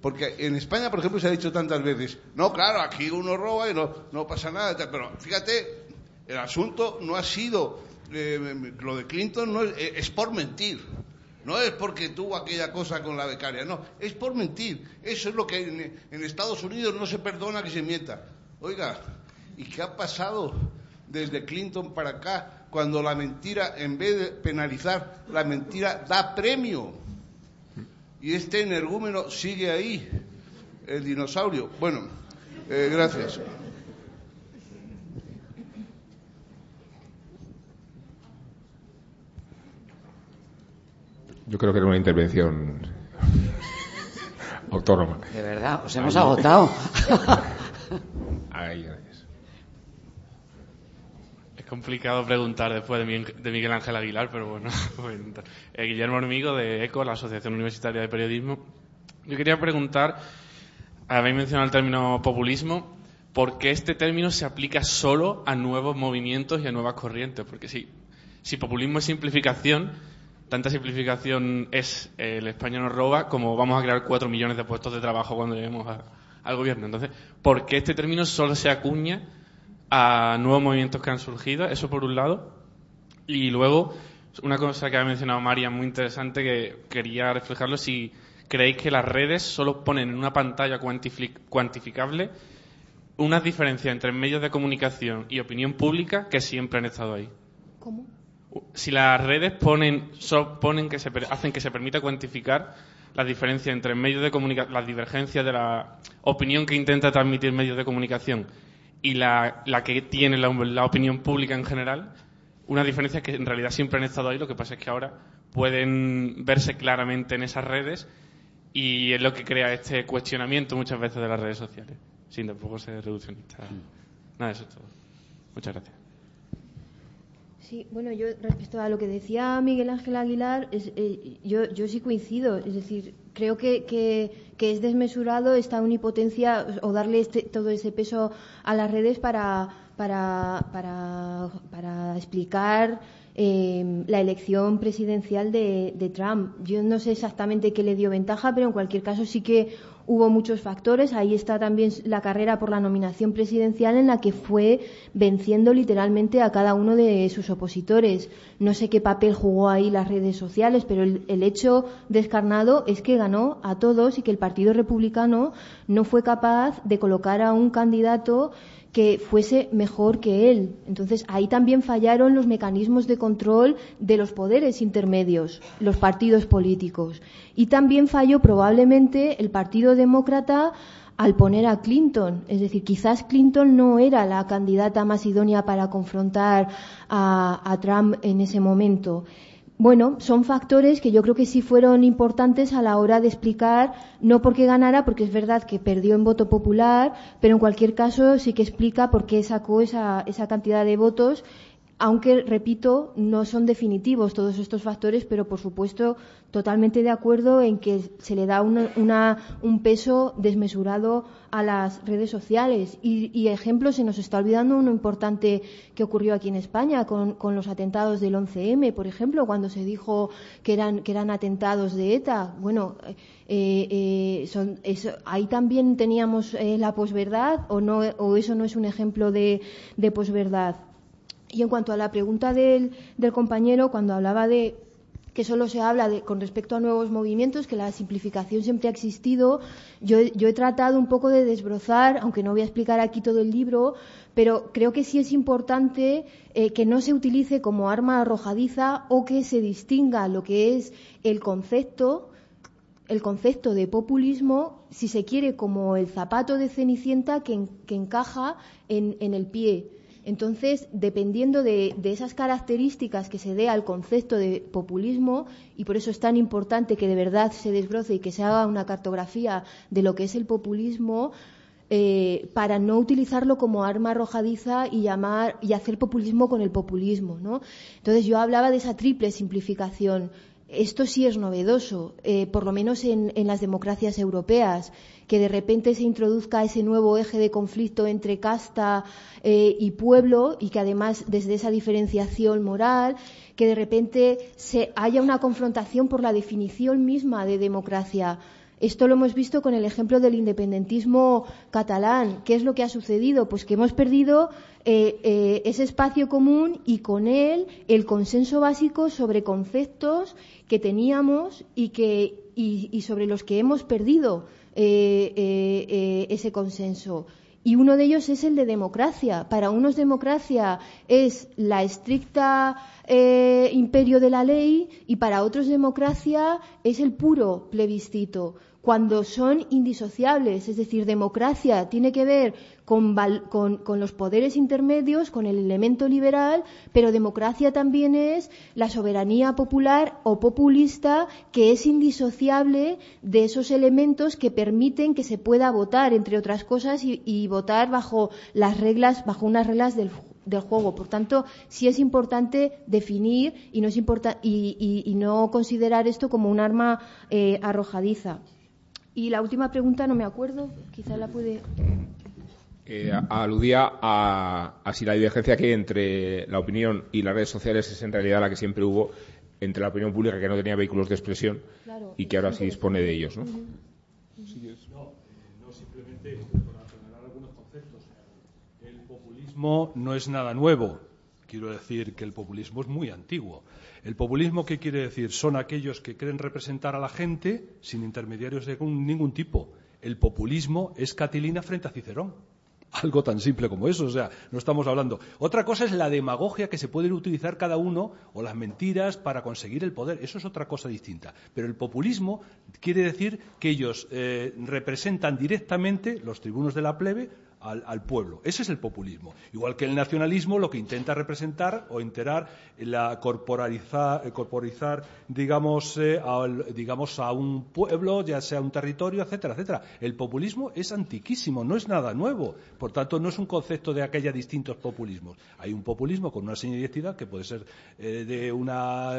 Porque en España, por ejemplo, se ha dicho tantas veces, no, claro, aquí uno roba y no, pasa nada. Pero fíjate, el asunto no ha sido, eh, lo de Clinton no es, eh, es, por mentir. No es porque tuvo aquella cosa con la becaria, no, es por mentir. Eso es lo que en, en Estados Unidos no se perdona que se mienta. Oiga, ¿y qué ha pasado desde Clinton para acá cuando la mentira, en vez de penalizar, la mentira da premio? Y este energúmeno sigue ahí, el dinosaurio. Bueno, eh, gracias. Yo creo que era una intervención autónoma. De verdad, os hemos agotado. Ahí, gracias. Es complicado preguntar después de Miguel Ángel Aguilar, pero bueno, a. Eh, Guillermo Hormigo, de ECO, la Asociación Universitaria de Periodismo. Yo quería preguntar, habéis mencionado el término populismo, ¿por qué este término se aplica solo a nuevos movimientos y a nuevas corrientes? Porque si, si populismo es simplificación, tanta simplificación es eh, el España nos roba como vamos a crear cuatro millones de puestos de trabajo cuando lleguemos al gobierno. Entonces, ¿por qué este término solo se acuña a nuevos movimientos que han surgido? Eso por un lado. Y luego, una cosa que ha mencionado María muy interesante que quería reflejarlo, si creéis que las redes solo ponen en una pantalla cuantificable unas diferencias entre medios de comunicación y opinión pública que siempre han estado ahí. ¿Cómo? si las redes ponen, ponen que se, hacen que se permita cuantificar las diferencias entre medios de comunicación, las divergencias de la opinión que intenta transmitir medios de comunicación y la, que tiene la, opinión pública en general, una diferencia que en realidad siempre han estado ahí, lo que pasa es que ahora pueden verse claramente en esas redes y es lo que crea este cuestionamiento muchas veces de las redes sociales, sin tampoco ser reduccionista. Nada, eso es todo. Muchas gracias. Sí, bueno, yo respecto a lo que decía Miguel Ángel Aguilar, eh, yo, yo sí coincido. Es decir, creo que, que, es desmesurado esta unipotencia o darle este, todo ese peso a las redes para, para, para, para explicar eh, la elección presidencial de, de, Trump. Yo no sé exactamente qué le dio ventaja, pero en cualquier caso sí que hubo muchos factores. Ahí está también la carrera por la nominación presidencial en la que fue venciendo literalmente a cada uno de sus opositores. No sé qué papel jugó ahí las redes sociales, pero el, el hecho descarnado es que ganó a todos y que el Partido Republicano no fue capaz de colocar a un candidato que fuese mejor que él. Entonces, ahí también fallaron los mecanismos de control de los poderes intermedios, los partidos políticos. Y también falló probablemente el Partido Demócrata al poner a Clinton. Es decir, quizás Clinton no era la candidata más idónea para confrontar a, a Trump en ese momento. Bueno, son factores que yo creo que sí fueron importantes a la hora de explicar, no porque ganara, porque es verdad que perdió en voto popular, pero en cualquier caso sí que explica por qué sacó esa, esa cantidad de votos aunque, repito, no son definitivos todos estos factores, pero por supuesto totalmente de acuerdo en que se le da un peso desmesurado a las redes sociales. Y, ejemplo, se nos está olvidando uno importante que ocurrió aquí en España con, los atentados del 11M, por ejemplo, cuando se dijo que eran, que eran atentados de ETA. Bueno, eh, eh, ahí también teníamos eh, la posverdad o, no, o eso no es un ejemplo de, de posverdad. Y en cuanto a la pregunta del, compañero, cuando hablaba de que solo se habla de, con respecto a nuevos movimientos, que la simplificación siempre ha existido. Yo, he tratado un poco de desbrozar, aunque no voy a explicar aquí todo el libro, pero creo que sí es importante eh, que no se utilice como arma arrojadiza o que se distinga lo que es el concepto, el concepto de populismo, si se quiere, como el zapato de Cenicienta que, encaja en el pie entonces, dependiendo de, esas características que se dé al concepto de populismo, y por eso es tan importante que de verdad se desbroce y que se haga una cartografía de lo que es el populismo, eh, para no utilizarlo como arma arrojadiza y llamar y hacer populismo con el populismo, ¿no? Entonces yo hablaba de esa triple simplificación. Esto sí es novedoso, eh, por lo menos en, las democracias europeas, que de repente se introduzca ese nuevo eje de conflicto entre casta eh, y pueblo y que además desde esa diferenciación moral, que de repente se haya una confrontación por la definición misma de democracia. Esto lo hemos visto con el ejemplo del independentismo catalán. ¿Qué es lo que ha sucedido? Pues que hemos perdido eh, eh, ese espacio común y con él el consenso básico sobre conceptos que teníamos y, que, y, sobre los que hemos perdido eh, ese consenso. y uno de ellos es el de democracia. Para unos democracia es la estricta eh, imperio de la ley y para otros democracia es el puro plebiscito cuando son indisociables. Es decir, democracia tiene que ver con, los poderes intermedios, con el elemento liberal, pero democracia también es la soberanía popular o populista que es indisociable de esos elementos que permiten que se pueda votar, entre otras cosas, y, votar bajo las reglas, bajo unas reglas del, juego. Por tanto, sí es importante definir y no, es y, no considerar esto como un arma eh, arrojadiza. Y la última pregunta no me acuerdo, quizá la puede. Eh, aludía a, si la divergencia que hay entre la opinión y las redes sociales es en realidad la que siempre hubo entre la opinión pública que no tenía vehículos de expresión y que ahora sí dispone de ellos, ¿no? No, no simplemente para aclarar algunos conceptos. El populismo no es nada nuevo. Quiero decir que el populismo es muy antiguo. El populismo, ¿qué quiere decir? Son aquellos que creen representar a la gente sin intermediarios de ningún tipo. El populismo es Catilina frente a Cicerón. Algo tan simple como eso, o sea, no estamos hablando. Otra cosa es la demagogia que se puede utilizar cada uno o las mentiras para conseguir el poder. Eso es otra cosa distinta. Pero el populismo quiere decir que ellos eh, representan directamente los tribunos de la plebe al, pueblo. Ese es el populismo. Igual que el nacionalismo lo que intenta representar o enterar, la corporalizar, eh, corporizar, digamos, eh, digamos, a un pueblo, ya sea un territorio, etcétera, etcétera. El populismo es antiquísimo, no es nada nuevo. Por tanto, no es un concepto de aquella distintos populismos. Hay un populismo con una seña de identidad que puede ser eh, de un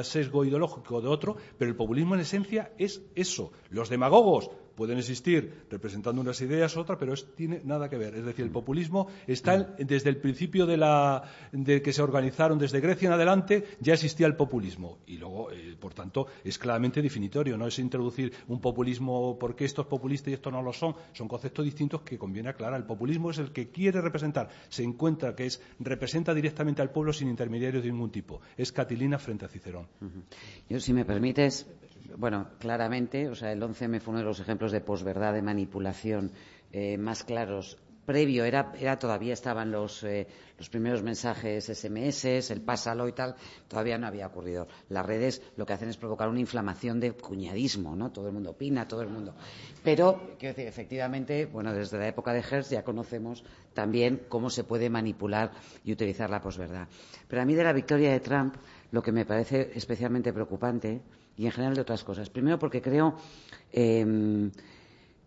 sesgo ideológico o de otro, pero el populismo en esencia es eso. Los demagogos pueden existir representando unas ideas, otras, pero es, tiene nada que ver. Es decir, el populismo está desde el principio de, la, de que se organizaron, desde Grecia en adelante, ya existía el populismo. Y luego, eh, por tanto, es claramente definitorio. No es introducir un populismo porque esto es populista y esto no lo son. Son conceptos distintos que conviene aclarar. El populismo es el que quiere representar, se encuentra que es representa directamente al pueblo sin intermediarios de ningún tipo. Es Catilina frente a Cicerón. Yo, si me permites, bueno, claramente, o sea, el 11M fue uno de los ejemplos de posverdad, de manipulación eh, más claros. Previo era, todavía estaban los, eh, los primeros mensajes SMS, el pásalo y tal, todavía no había ocurrido. Las redes lo que hacen es provocar una inflamación de cuñadismo, ¿no? Todo el mundo opina, todo el mundo. Pero, quiero decir, efectivamente, bueno, desde la época de Hertz ya conocemos también cómo se puede manipular y utilizar la posverdad. Pero a mí de la victoria de Trump, lo que me parece especialmente preocupante y en general de otras cosas. Primero porque creo em,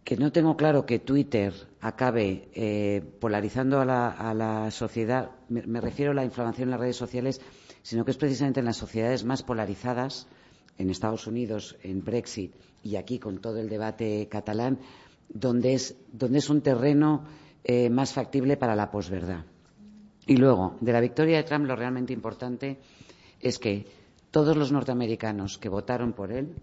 que no tengo claro que Twitter acabe eh, polarizando a la, sociedad, me, refiero a la inflamación en las redes sociales, sino que es precisamente en las sociedades más polarizadas, en Estados Unidos, en Brexit y aquí con todo el debate catalán, donde es, donde es un terreno eh, más factible para la posverdad. Y luego, de la victoria de Trump, lo realmente importante es que todos los norteamericanos que votaron por él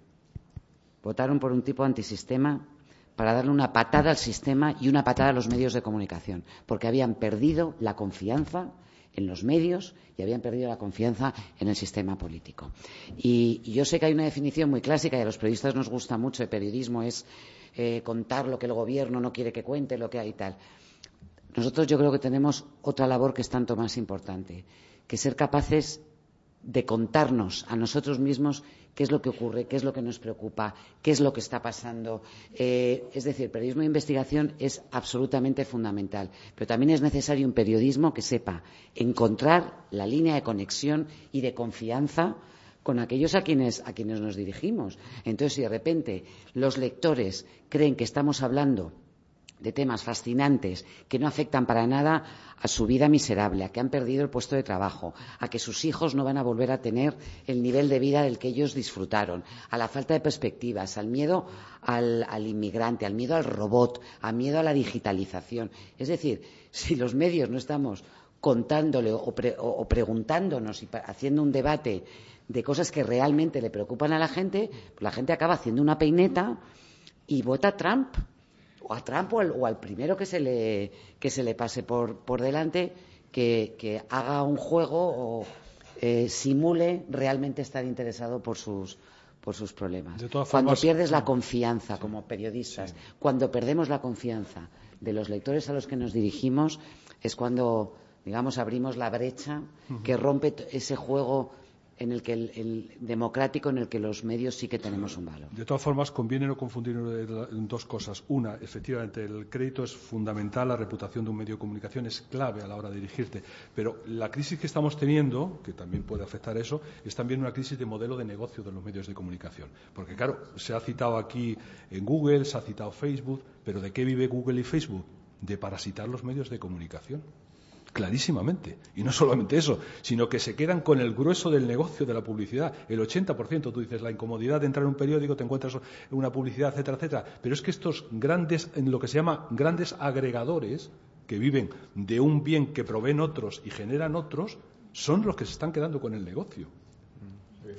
votaron por un tipo antisistema para darle una patada al sistema y una patada a los medios de comunicación, porque habían perdido la confianza en los medios y habían perdido la confianza en el sistema político. Y, yo sé que hay una definición muy clásica y a los periodistas nos gusta mucho el periodismo es eh, contar lo que el gobierno no quiere que cuente, lo que hay y tal. Nosotros yo creo que tenemos otra labor que es tanto más importante, que ser capaces de contarnos a nosotros mismos qué es lo que ocurre, qué es lo que nos preocupa, qué es lo que está pasando. Eh, es decir, el periodismo de investigación es absolutamente fundamental, pero también es necesario un periodismo que sepa encontrar la línea de conexión y de confianza con aquellos a quienes, a quienes nos dirigimos. Entonces, si de repente los lectores creen que estamos hablando de temas fascinantes que no afectan para nada a su vida miserable, a que han perdido el puesto de trabajo, a que sus hijos no van a volver a tener el nivel de vida del que ellos disfrutaron, a la falta de perspectivas, al miedo al, inmigrante, al miedo al robot, al miedo a la digitalización. Es decir, si los medios no estamos contándole o, preguntándonos y haciendo un debate de cosas que realmente le preocupan a la gente, pues la gente acaba haciendo una peineta y vota Trump o a Trump o al, primero que se le, que se le pase por, por delante que, haga un juego o eh, simule realmente estar interesado por sus, por sus problemas. cuando pierdes la confianza como periodistas, cuando perdemos la confianza de los lectores a los que nos dirigimos es cuando, digamos, abrimos la brecha que rompe ese juego en el que el, democrático en el que los medios sí que tenemos un valor. De todas formas, conviene no confundir dos cosas. Una, efectivamente, el crédito es fundamental, la reputación de un medio de comunicación es clave a la hora de dirigirte. Pero la crisis que estamos teniendo, que también puede afectar eso, es también una crisis de modelo de negocio de los medios de comunicación. Porque, claro, se ha citado aquí en Google, se ha citado Facebook, pero ¿de qué vive Google y Facebook? De parasitar los medios de comunicación clarísimamente. Y no solamente eso, sino que se quedan con el grueso del negocio de la publicidad. El 80%, tú dices, la incomodidad de entrar en un periódico, te encuentras una publicidad, etcétera, etcétera. Pero es que estos grandes, en lo que se llama grandes agregadores, que viven de un bien que proveen otros y generan otros, son los que se están quedando con el negocio.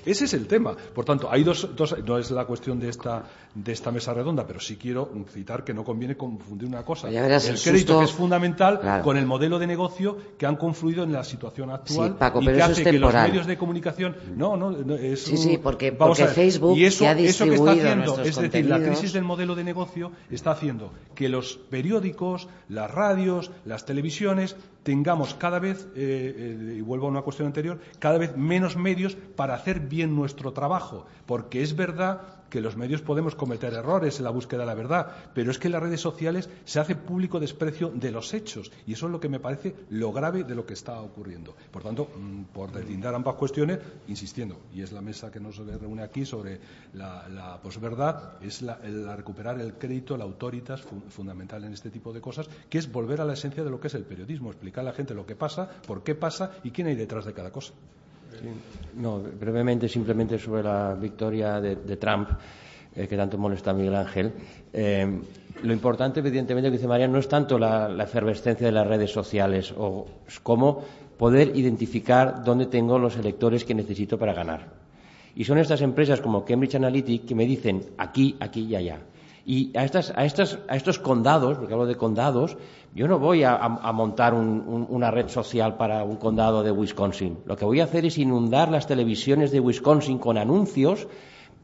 Ese es el tema. Por tanto, hay dos, no es la cuestión de esta, de esta mesa redonda, pero sí quiero citar que no conviene confundir una cosa. el, crédito que es fundamental con el modelo de negocio que han confluido en la situación actual y que hace que los medios de comunicación no, no, es sí, sí, porque, Facebook y eso, ha eso que está haciendo, es decir, la crisis del modelo de negocio está haciendo que los periódicos, las radios, las televisiones tengamos cada vez, eh, eh, y vuelvo a una cuestión anterior, cada vez menos medios para hacer bien nuestro trabajo, porque es verdad que los medios podemos cometer errores en la búsqueda de la verdad, pero es que en las redes sociales se hace público desprecio de los hechos y eso es lo que me parece lo grave de lo que está ocurriendo. Por tanto, mm, por deslindar ambas cuestiones, insistiendo, y es la mesa que nos reúne aquí sobre la, posverdad, es la, recuperar el crédito, la autoritas fundamental en este tipo de cosas, que es volver a la esencia de lo que es el periodismo, explicar a la gente lo que pasa, por qué pasa y quién hay detrás de cada cosa. No, brevemente, simplemente sobre la victoria de, Trump, eh, que tanto molesta a Miguel Ángel. Eh, lo importante, evidentemente, que dice María, no es tanto la, efervescencia de las redes sociales, o como poder identificar dónde tengo los electores que necesito para ganar. Y son estas empresas como Cambridge Analytica que me dicen aquí, aquí y allá. Y a, estas, a, estas, a estos condados, porque hablo de condados, yo no voy a, montar una red social para un condado de Wisconsin. Lo que voy a hacer es inundar las televisiones de Wisconsin con anuncios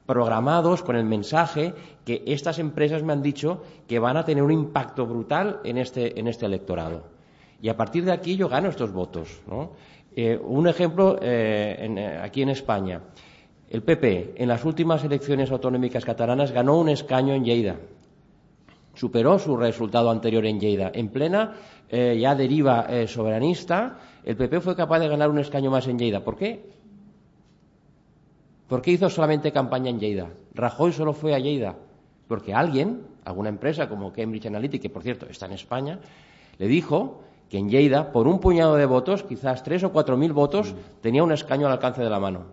programados con el mensaje que estas empresas me han dicho que van a tener un impacto brutal en este, en este electorado. Y a partir de aquí yo gano estos votos. Eh, un ejemplo eh, eh, aquí en España. El PP en las últimas elecciones autonómicas catalanas ganó un escaño en Lleida superó su resultado anterior en Lleida. En plena eh, ya deriva eh, soberanista, el PP fue capaz de ganar un escaño más en Lleida. ¿Por qué? ¿Por qué hizo solamente campaña en Lleida? Rajoy solo fue a Lleida. Porque alguien, alguna empresa como Cambridge Analytica, que por cierto está en España, le dijo que en Lleida, por un puñado de votos, quizás tres o cuatro mil votos, mm. tenía un escaño al alcance de la mano.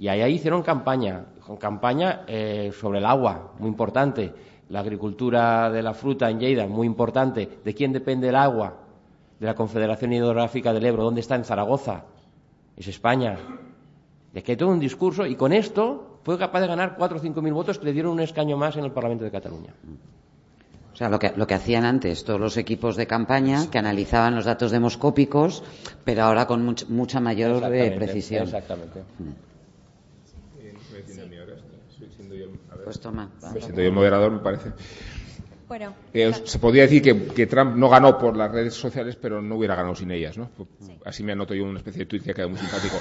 Y ahí hicieron campaña, campaña eh, sobre el agua, muy importante la agricultura de la fruta en Lleida, muy importante. ¿De quién depende el agua? De la Confederación Hidrográfica del Ebro. ¿Dónde está? En Zaragoza. Es España. De que hay todo un discurso y con esto fue capaz de ganar cuatro o cinco mil votos que le dieron un escaño más en el Parlamento de Cataluña. O sea, lo que, lo que hacían antes todos los equipos de campaña, que analizaban los datos demoscópicos, pero ahora con mucha mayor eh, precisión. Exactamente. Mm. Pues toma. Me siento yo el moderador, me parece. Bueno, eh, se podría decir que, Trump no ganó por las redes sociales, pero no hubiera ganado sin ellas, ¿no? Así me anoto yo una especie de tweet que ha quedado muy simpático.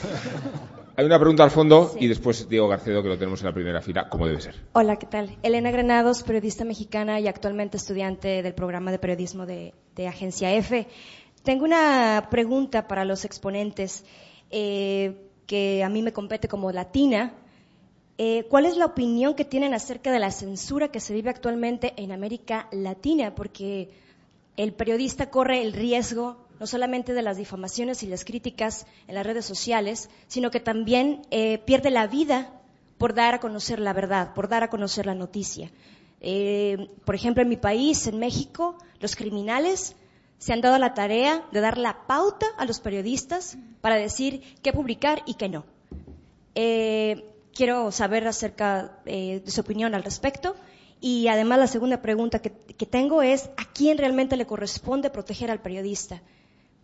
Hay una pregunta al fondo y después Diego Garcedo, que lo tenemos en la primera fila, como debe ser. Hola, ¿qué tal? Elena Granados, periodista mexicana y actualmente estudiante del programa de periodismo de, Agencia F. Tengo una pregunta para los exponentes eh, que a mí me compete como latina eh, ¿Cuál es la opinión que tienen acerca de la censura que se vive actualmente en América Latina? Porque el periodista corre el riesgo no solamente de las difamaciones y las críticas en las redes sociales, sino que también eh, pierde la vida por dar a conocer la verdad, por dar a conocer la noticia. Eh, por ejemplo, en mi país, en México, los criminales se han dado la tarea de dar la pauta a los periodistas para decir qué publicar y qué no quiero saber acerca eh, de su opinión al respecto. Y además la segunda pregunta que, tengo es, ¿a quién realmente le corresponde proteger al periodista?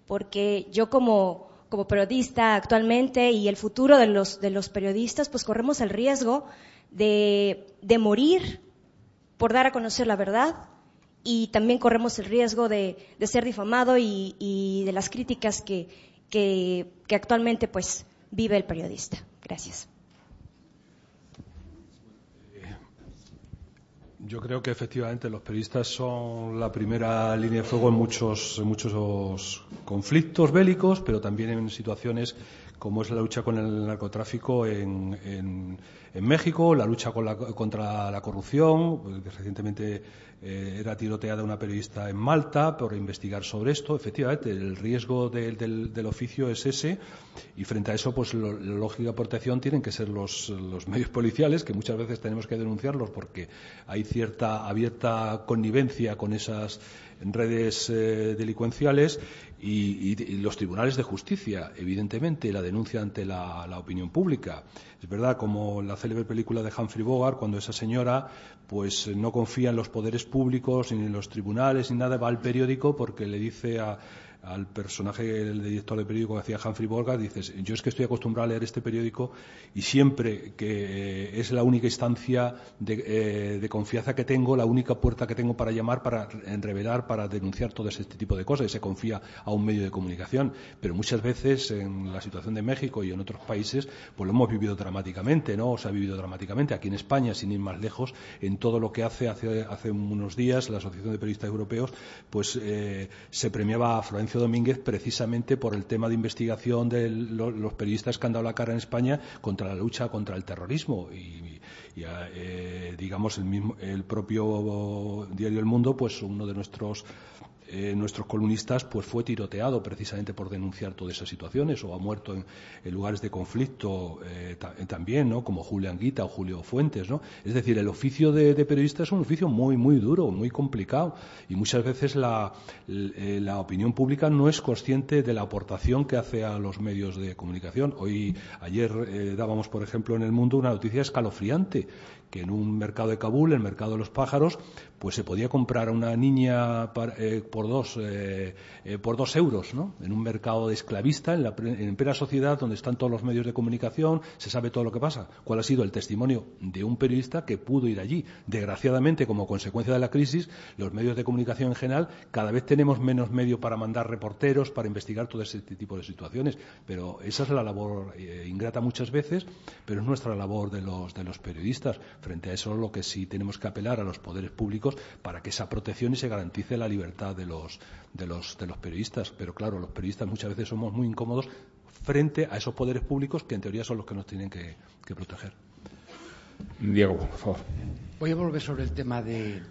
Porque yo como, como periodista actualmente y el futuro de los, de los periodistas, pues corremos el riesgo de, de morir por dar a conocer la verdad y también corremos el riesgo de, ser difamado y, de las críticas que, que, actualmente pues vive el periodista. Gracias. Yo creo que efectivamente los periodistas son la primera línea de fuego en muchos, en muchos conflictos bélicos, pero también en situaciones como es la lucha con el narcotráfico en, México, la lucha contra la corrupción. Recientemente eh, era tiroteada una periodista en Malta por investigar sobre esto. Efectivamente, el riesgo del, oficio es ese y frente a eso, pues la lógica protección tienen que ser los, medios policiales, que muchas veces tenemos que denunciarlos porque hay cierta abierta connivencia con esas redes eh, delincuenciales y, los tribunales de justicia, evidentemente, la denuncia ante la, opinión pública. Es verdad, como la célebre película de Humphrey Bogart, cuando esa señora pues no confía en los poderes públicos, ni en los tribunales, ni nada, va al periódico porque le dice a, al personaje, el director de periódico que hacía Humphrey Bogart, dices, yo es que estoy acostumbrado a leer este periódico y siempre que eh, es la única instancia eh, de, confianza que tengo, la única puerta que tengo para llamar, para revelar, para denunciar todo este tipo de cosas y se confía a un medio de comunicación. Pero muchas veces en la situación de México y en otros países, pues lo hemos vivido dramáticamente, ¿no? Se ha vivido dramáticamente. Aquí en España, sin ir más lejos, en todo lo que hace hace, unos días la Asociación de Periodistas Europeos, pues eh, se premiaba a Florencia Domínguez precisamente por el tema de investigación de los periodistas que han dado la cara en España contra la lucha contra el terrorismo. Y, eh, digamos el mismo el propio diario El Mundo pues uno de nuestros eh, nuestros columnistas pues fue tiroteado precisamente por denunciar todas esas situaciones o ha muerto en, lugares de conflicto eh, eh, también no como Julio Anguita o Julio Fuentes no es decir el oficio de, periodista es un oficio muy muy duro muy complicado y muchas veces la, la opinión pública no es consciente de la aportación que hace a los medios de comunicación. Hoy ayer dábamos por ejemplo en el mundo una noticia escalofriante que en un mercado de Kabul, el mercado de los pájaros, pues se podía comprar a una niña eh, por, dos, eh, eh, por dos euros, ¿no? En un mercado esclavista, en, la, en plena sociedad donde están todos los medios de comunicación, se sabe todo lo que pasa. ¿Cuál ha sido el testimonio de un periodista que pudo ir allí? Desgraciadamente, como consecuencia de la crisis, los medios de comunicación en general cada vez tenemos menos medios para mandar reporteros, para investigar todo ese tipo de situaciones. Pero esa es la labor ingrata muchas veces, pero es nuestra labor de los, de los periodistas Frente a eso, lo que sí tenemos que apelar a los poderes públicos para que esa protección y se garantice la libertad de los, de los, de los periodistas. Pero claro, los periodistas muchas veces somos muy incómodos frente a esos poderes públicos que en teoría son los que nos tienen que, proteger. Diego, por favor. Voy a volver sobre el tema de,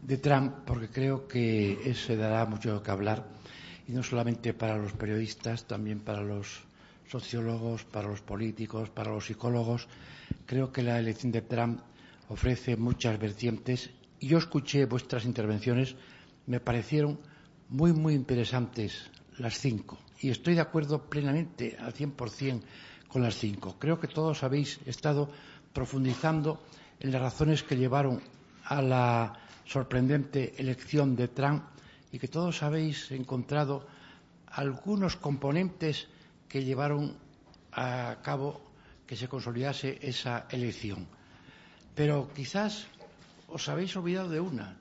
de Trump porque creo que eso dará mucho que hablar y no solamente para los periodistas, también para los sociólogos, para los políticos, para los psicólogos. Creo que la elección de Trump ofrece muchas vertientes yo escuché vuestras intervenciones, me parecieron muy, muy interesantes las cinco y estoy de acuerdo plenamente al 100% con las cinco. Creo que todos habéis estado profundizando en las razones que llevaron a la sorprendente elección de Trump y que todos habéis encontrado algunos componentes que llevaron a cabo que se consolidase esa elección. Pero quizás os habéis olvidado de una,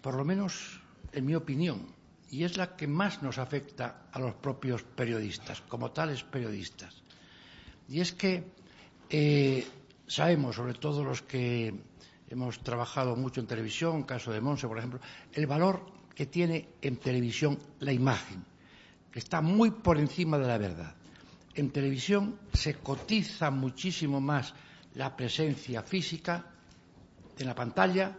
por lo menos en mi opinión, y es la que más nos afecta a los propios periodistas, como tales periodistas. Y es que eh, sabemos, sobre todo los que hemos trabajado mucho en televisión, caso de Monse, por ejemplo, el valor que tiene en televisión la imagen, que está muy por encima de la verdad. En televisión se cotiza muchísimo más la presencia física en la pantalla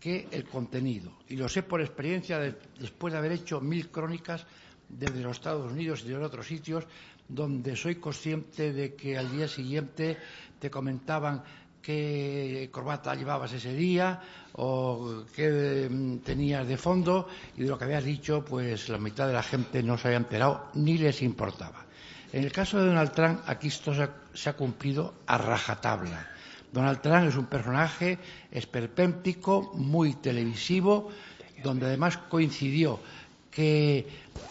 que el contenido. Y lo sé por experiencia después de haber hecho mil crónicas desde los Estados Unidos y de otros sitios donde soy consciente de que al día siguiente te comentaban qué corbata llevabas ese día o qué mm, tenías de fondo y de lo que habías dicho pues la mitad de la gente no se había enterado ni les importaba. En el caso de Donald Trump, aquí esto se ha, cumplido a rajatabla. Donald Trump es un personaje esperpéntico, muy televisivo, donde además coincidió que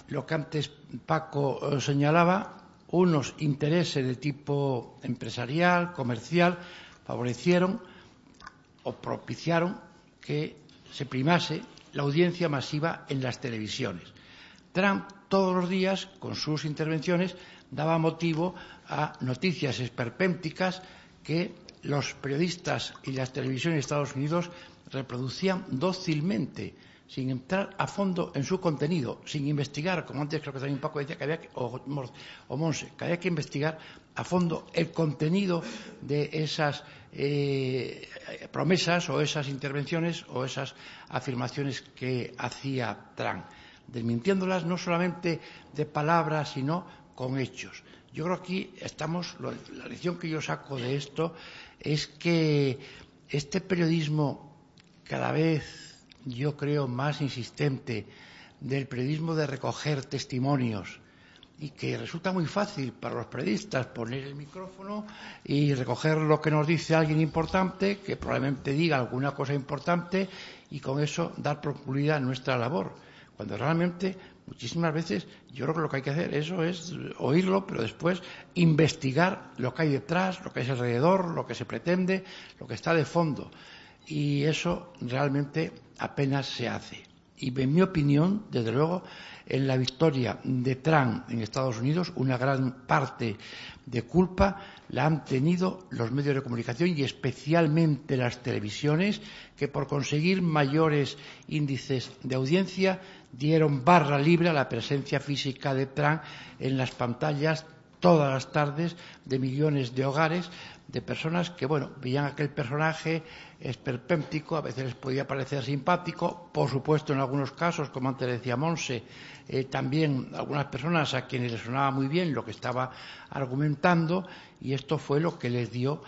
lo que antes Paco eh, señalaba, unos intereses de tipo empresarial, comercial, favorecieron o propiciaron que se primase la audiencia masiva en las televisiones. Trump todos los días, con sus intervenciones, daba motivo a noticias esperpénticas que los periodistas y las televisiones de Estados Unidos reproducían dócilmente, sin entrar a fondo en su contenido, sin investigar, como antes creo que también Paco decía, que había que, o, Monse, que había que investigar a fondo el contenido de esas eh, promesas o esas intervenciones o esas afirmaciones que hacía Trump, desmintiéndolas no solamente de palabras, sino con hechos. Yo creo que aquí estamos, la lección que yo saco de esto es que este periodismo cada vez, yo creo, más insistente del periodismo de recoger testimonios y que resulta muy fácil para los periodistas poner el micrófono y recoger lo que nos dice alguien importante, que probablemente diga alguna cosa importante y con eso dar profundidad a nuestra labor. Cuando realmente muchísimas veces yo creo que lo que hay que hacer eso es oírlo, pero después investigar lo que hay detrás, lo que hay alrededor, lo que se pretende, lo que está de fondo. Y eso realmente apenas se hace. Y en mi opinión, desde luego, en la victoria de Trump en Estados Unidos, una gran parte de culpa la han tenido los medios de comunicación y especialmente las televisiones, que por conseguir mayores índices de audiencia dieron barra libre a la presencia física de Trump en las pantallas todas las tardes de millones de hogares de personas que, bueno, veían aquel personaje esperpéntico, a veces les podía parecer simpático, por supuesto en algunos casos, como antes decía Monse, eh, también algunas personas a quienes les sonaba muy bien lo que estaba argumentando y esto fue lo que les dio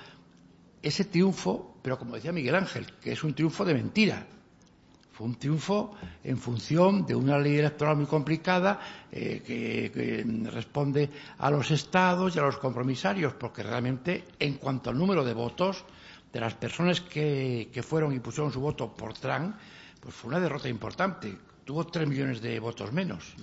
ese triunfo, pero como decía Miguel Ángel, que es un triunfo de mentira, fue un triunfo en función de una ley electoral muy complicada eh, que, responde a los estados y a los compromisarios, porque realmente, en cuanto al número de votos de las personas que, fueron y pusieron su voto por Trump, pues fue una derrota importante. Tuvo tres millones de votos menos.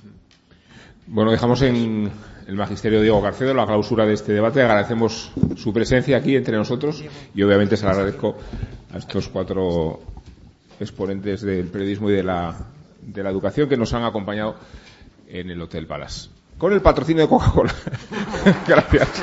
Bueno, dejamos en el magisterio Diego Garcedo la clausura de este debate. Agradecemos su presencia aquí entre nosotros y obviamente se le agradezco a estos cuatro exponentes del periodismo y de la, de la educación que nos han acompañado en el Hotel Palace. Con el patrocinio de Coca-Cola. Gracias.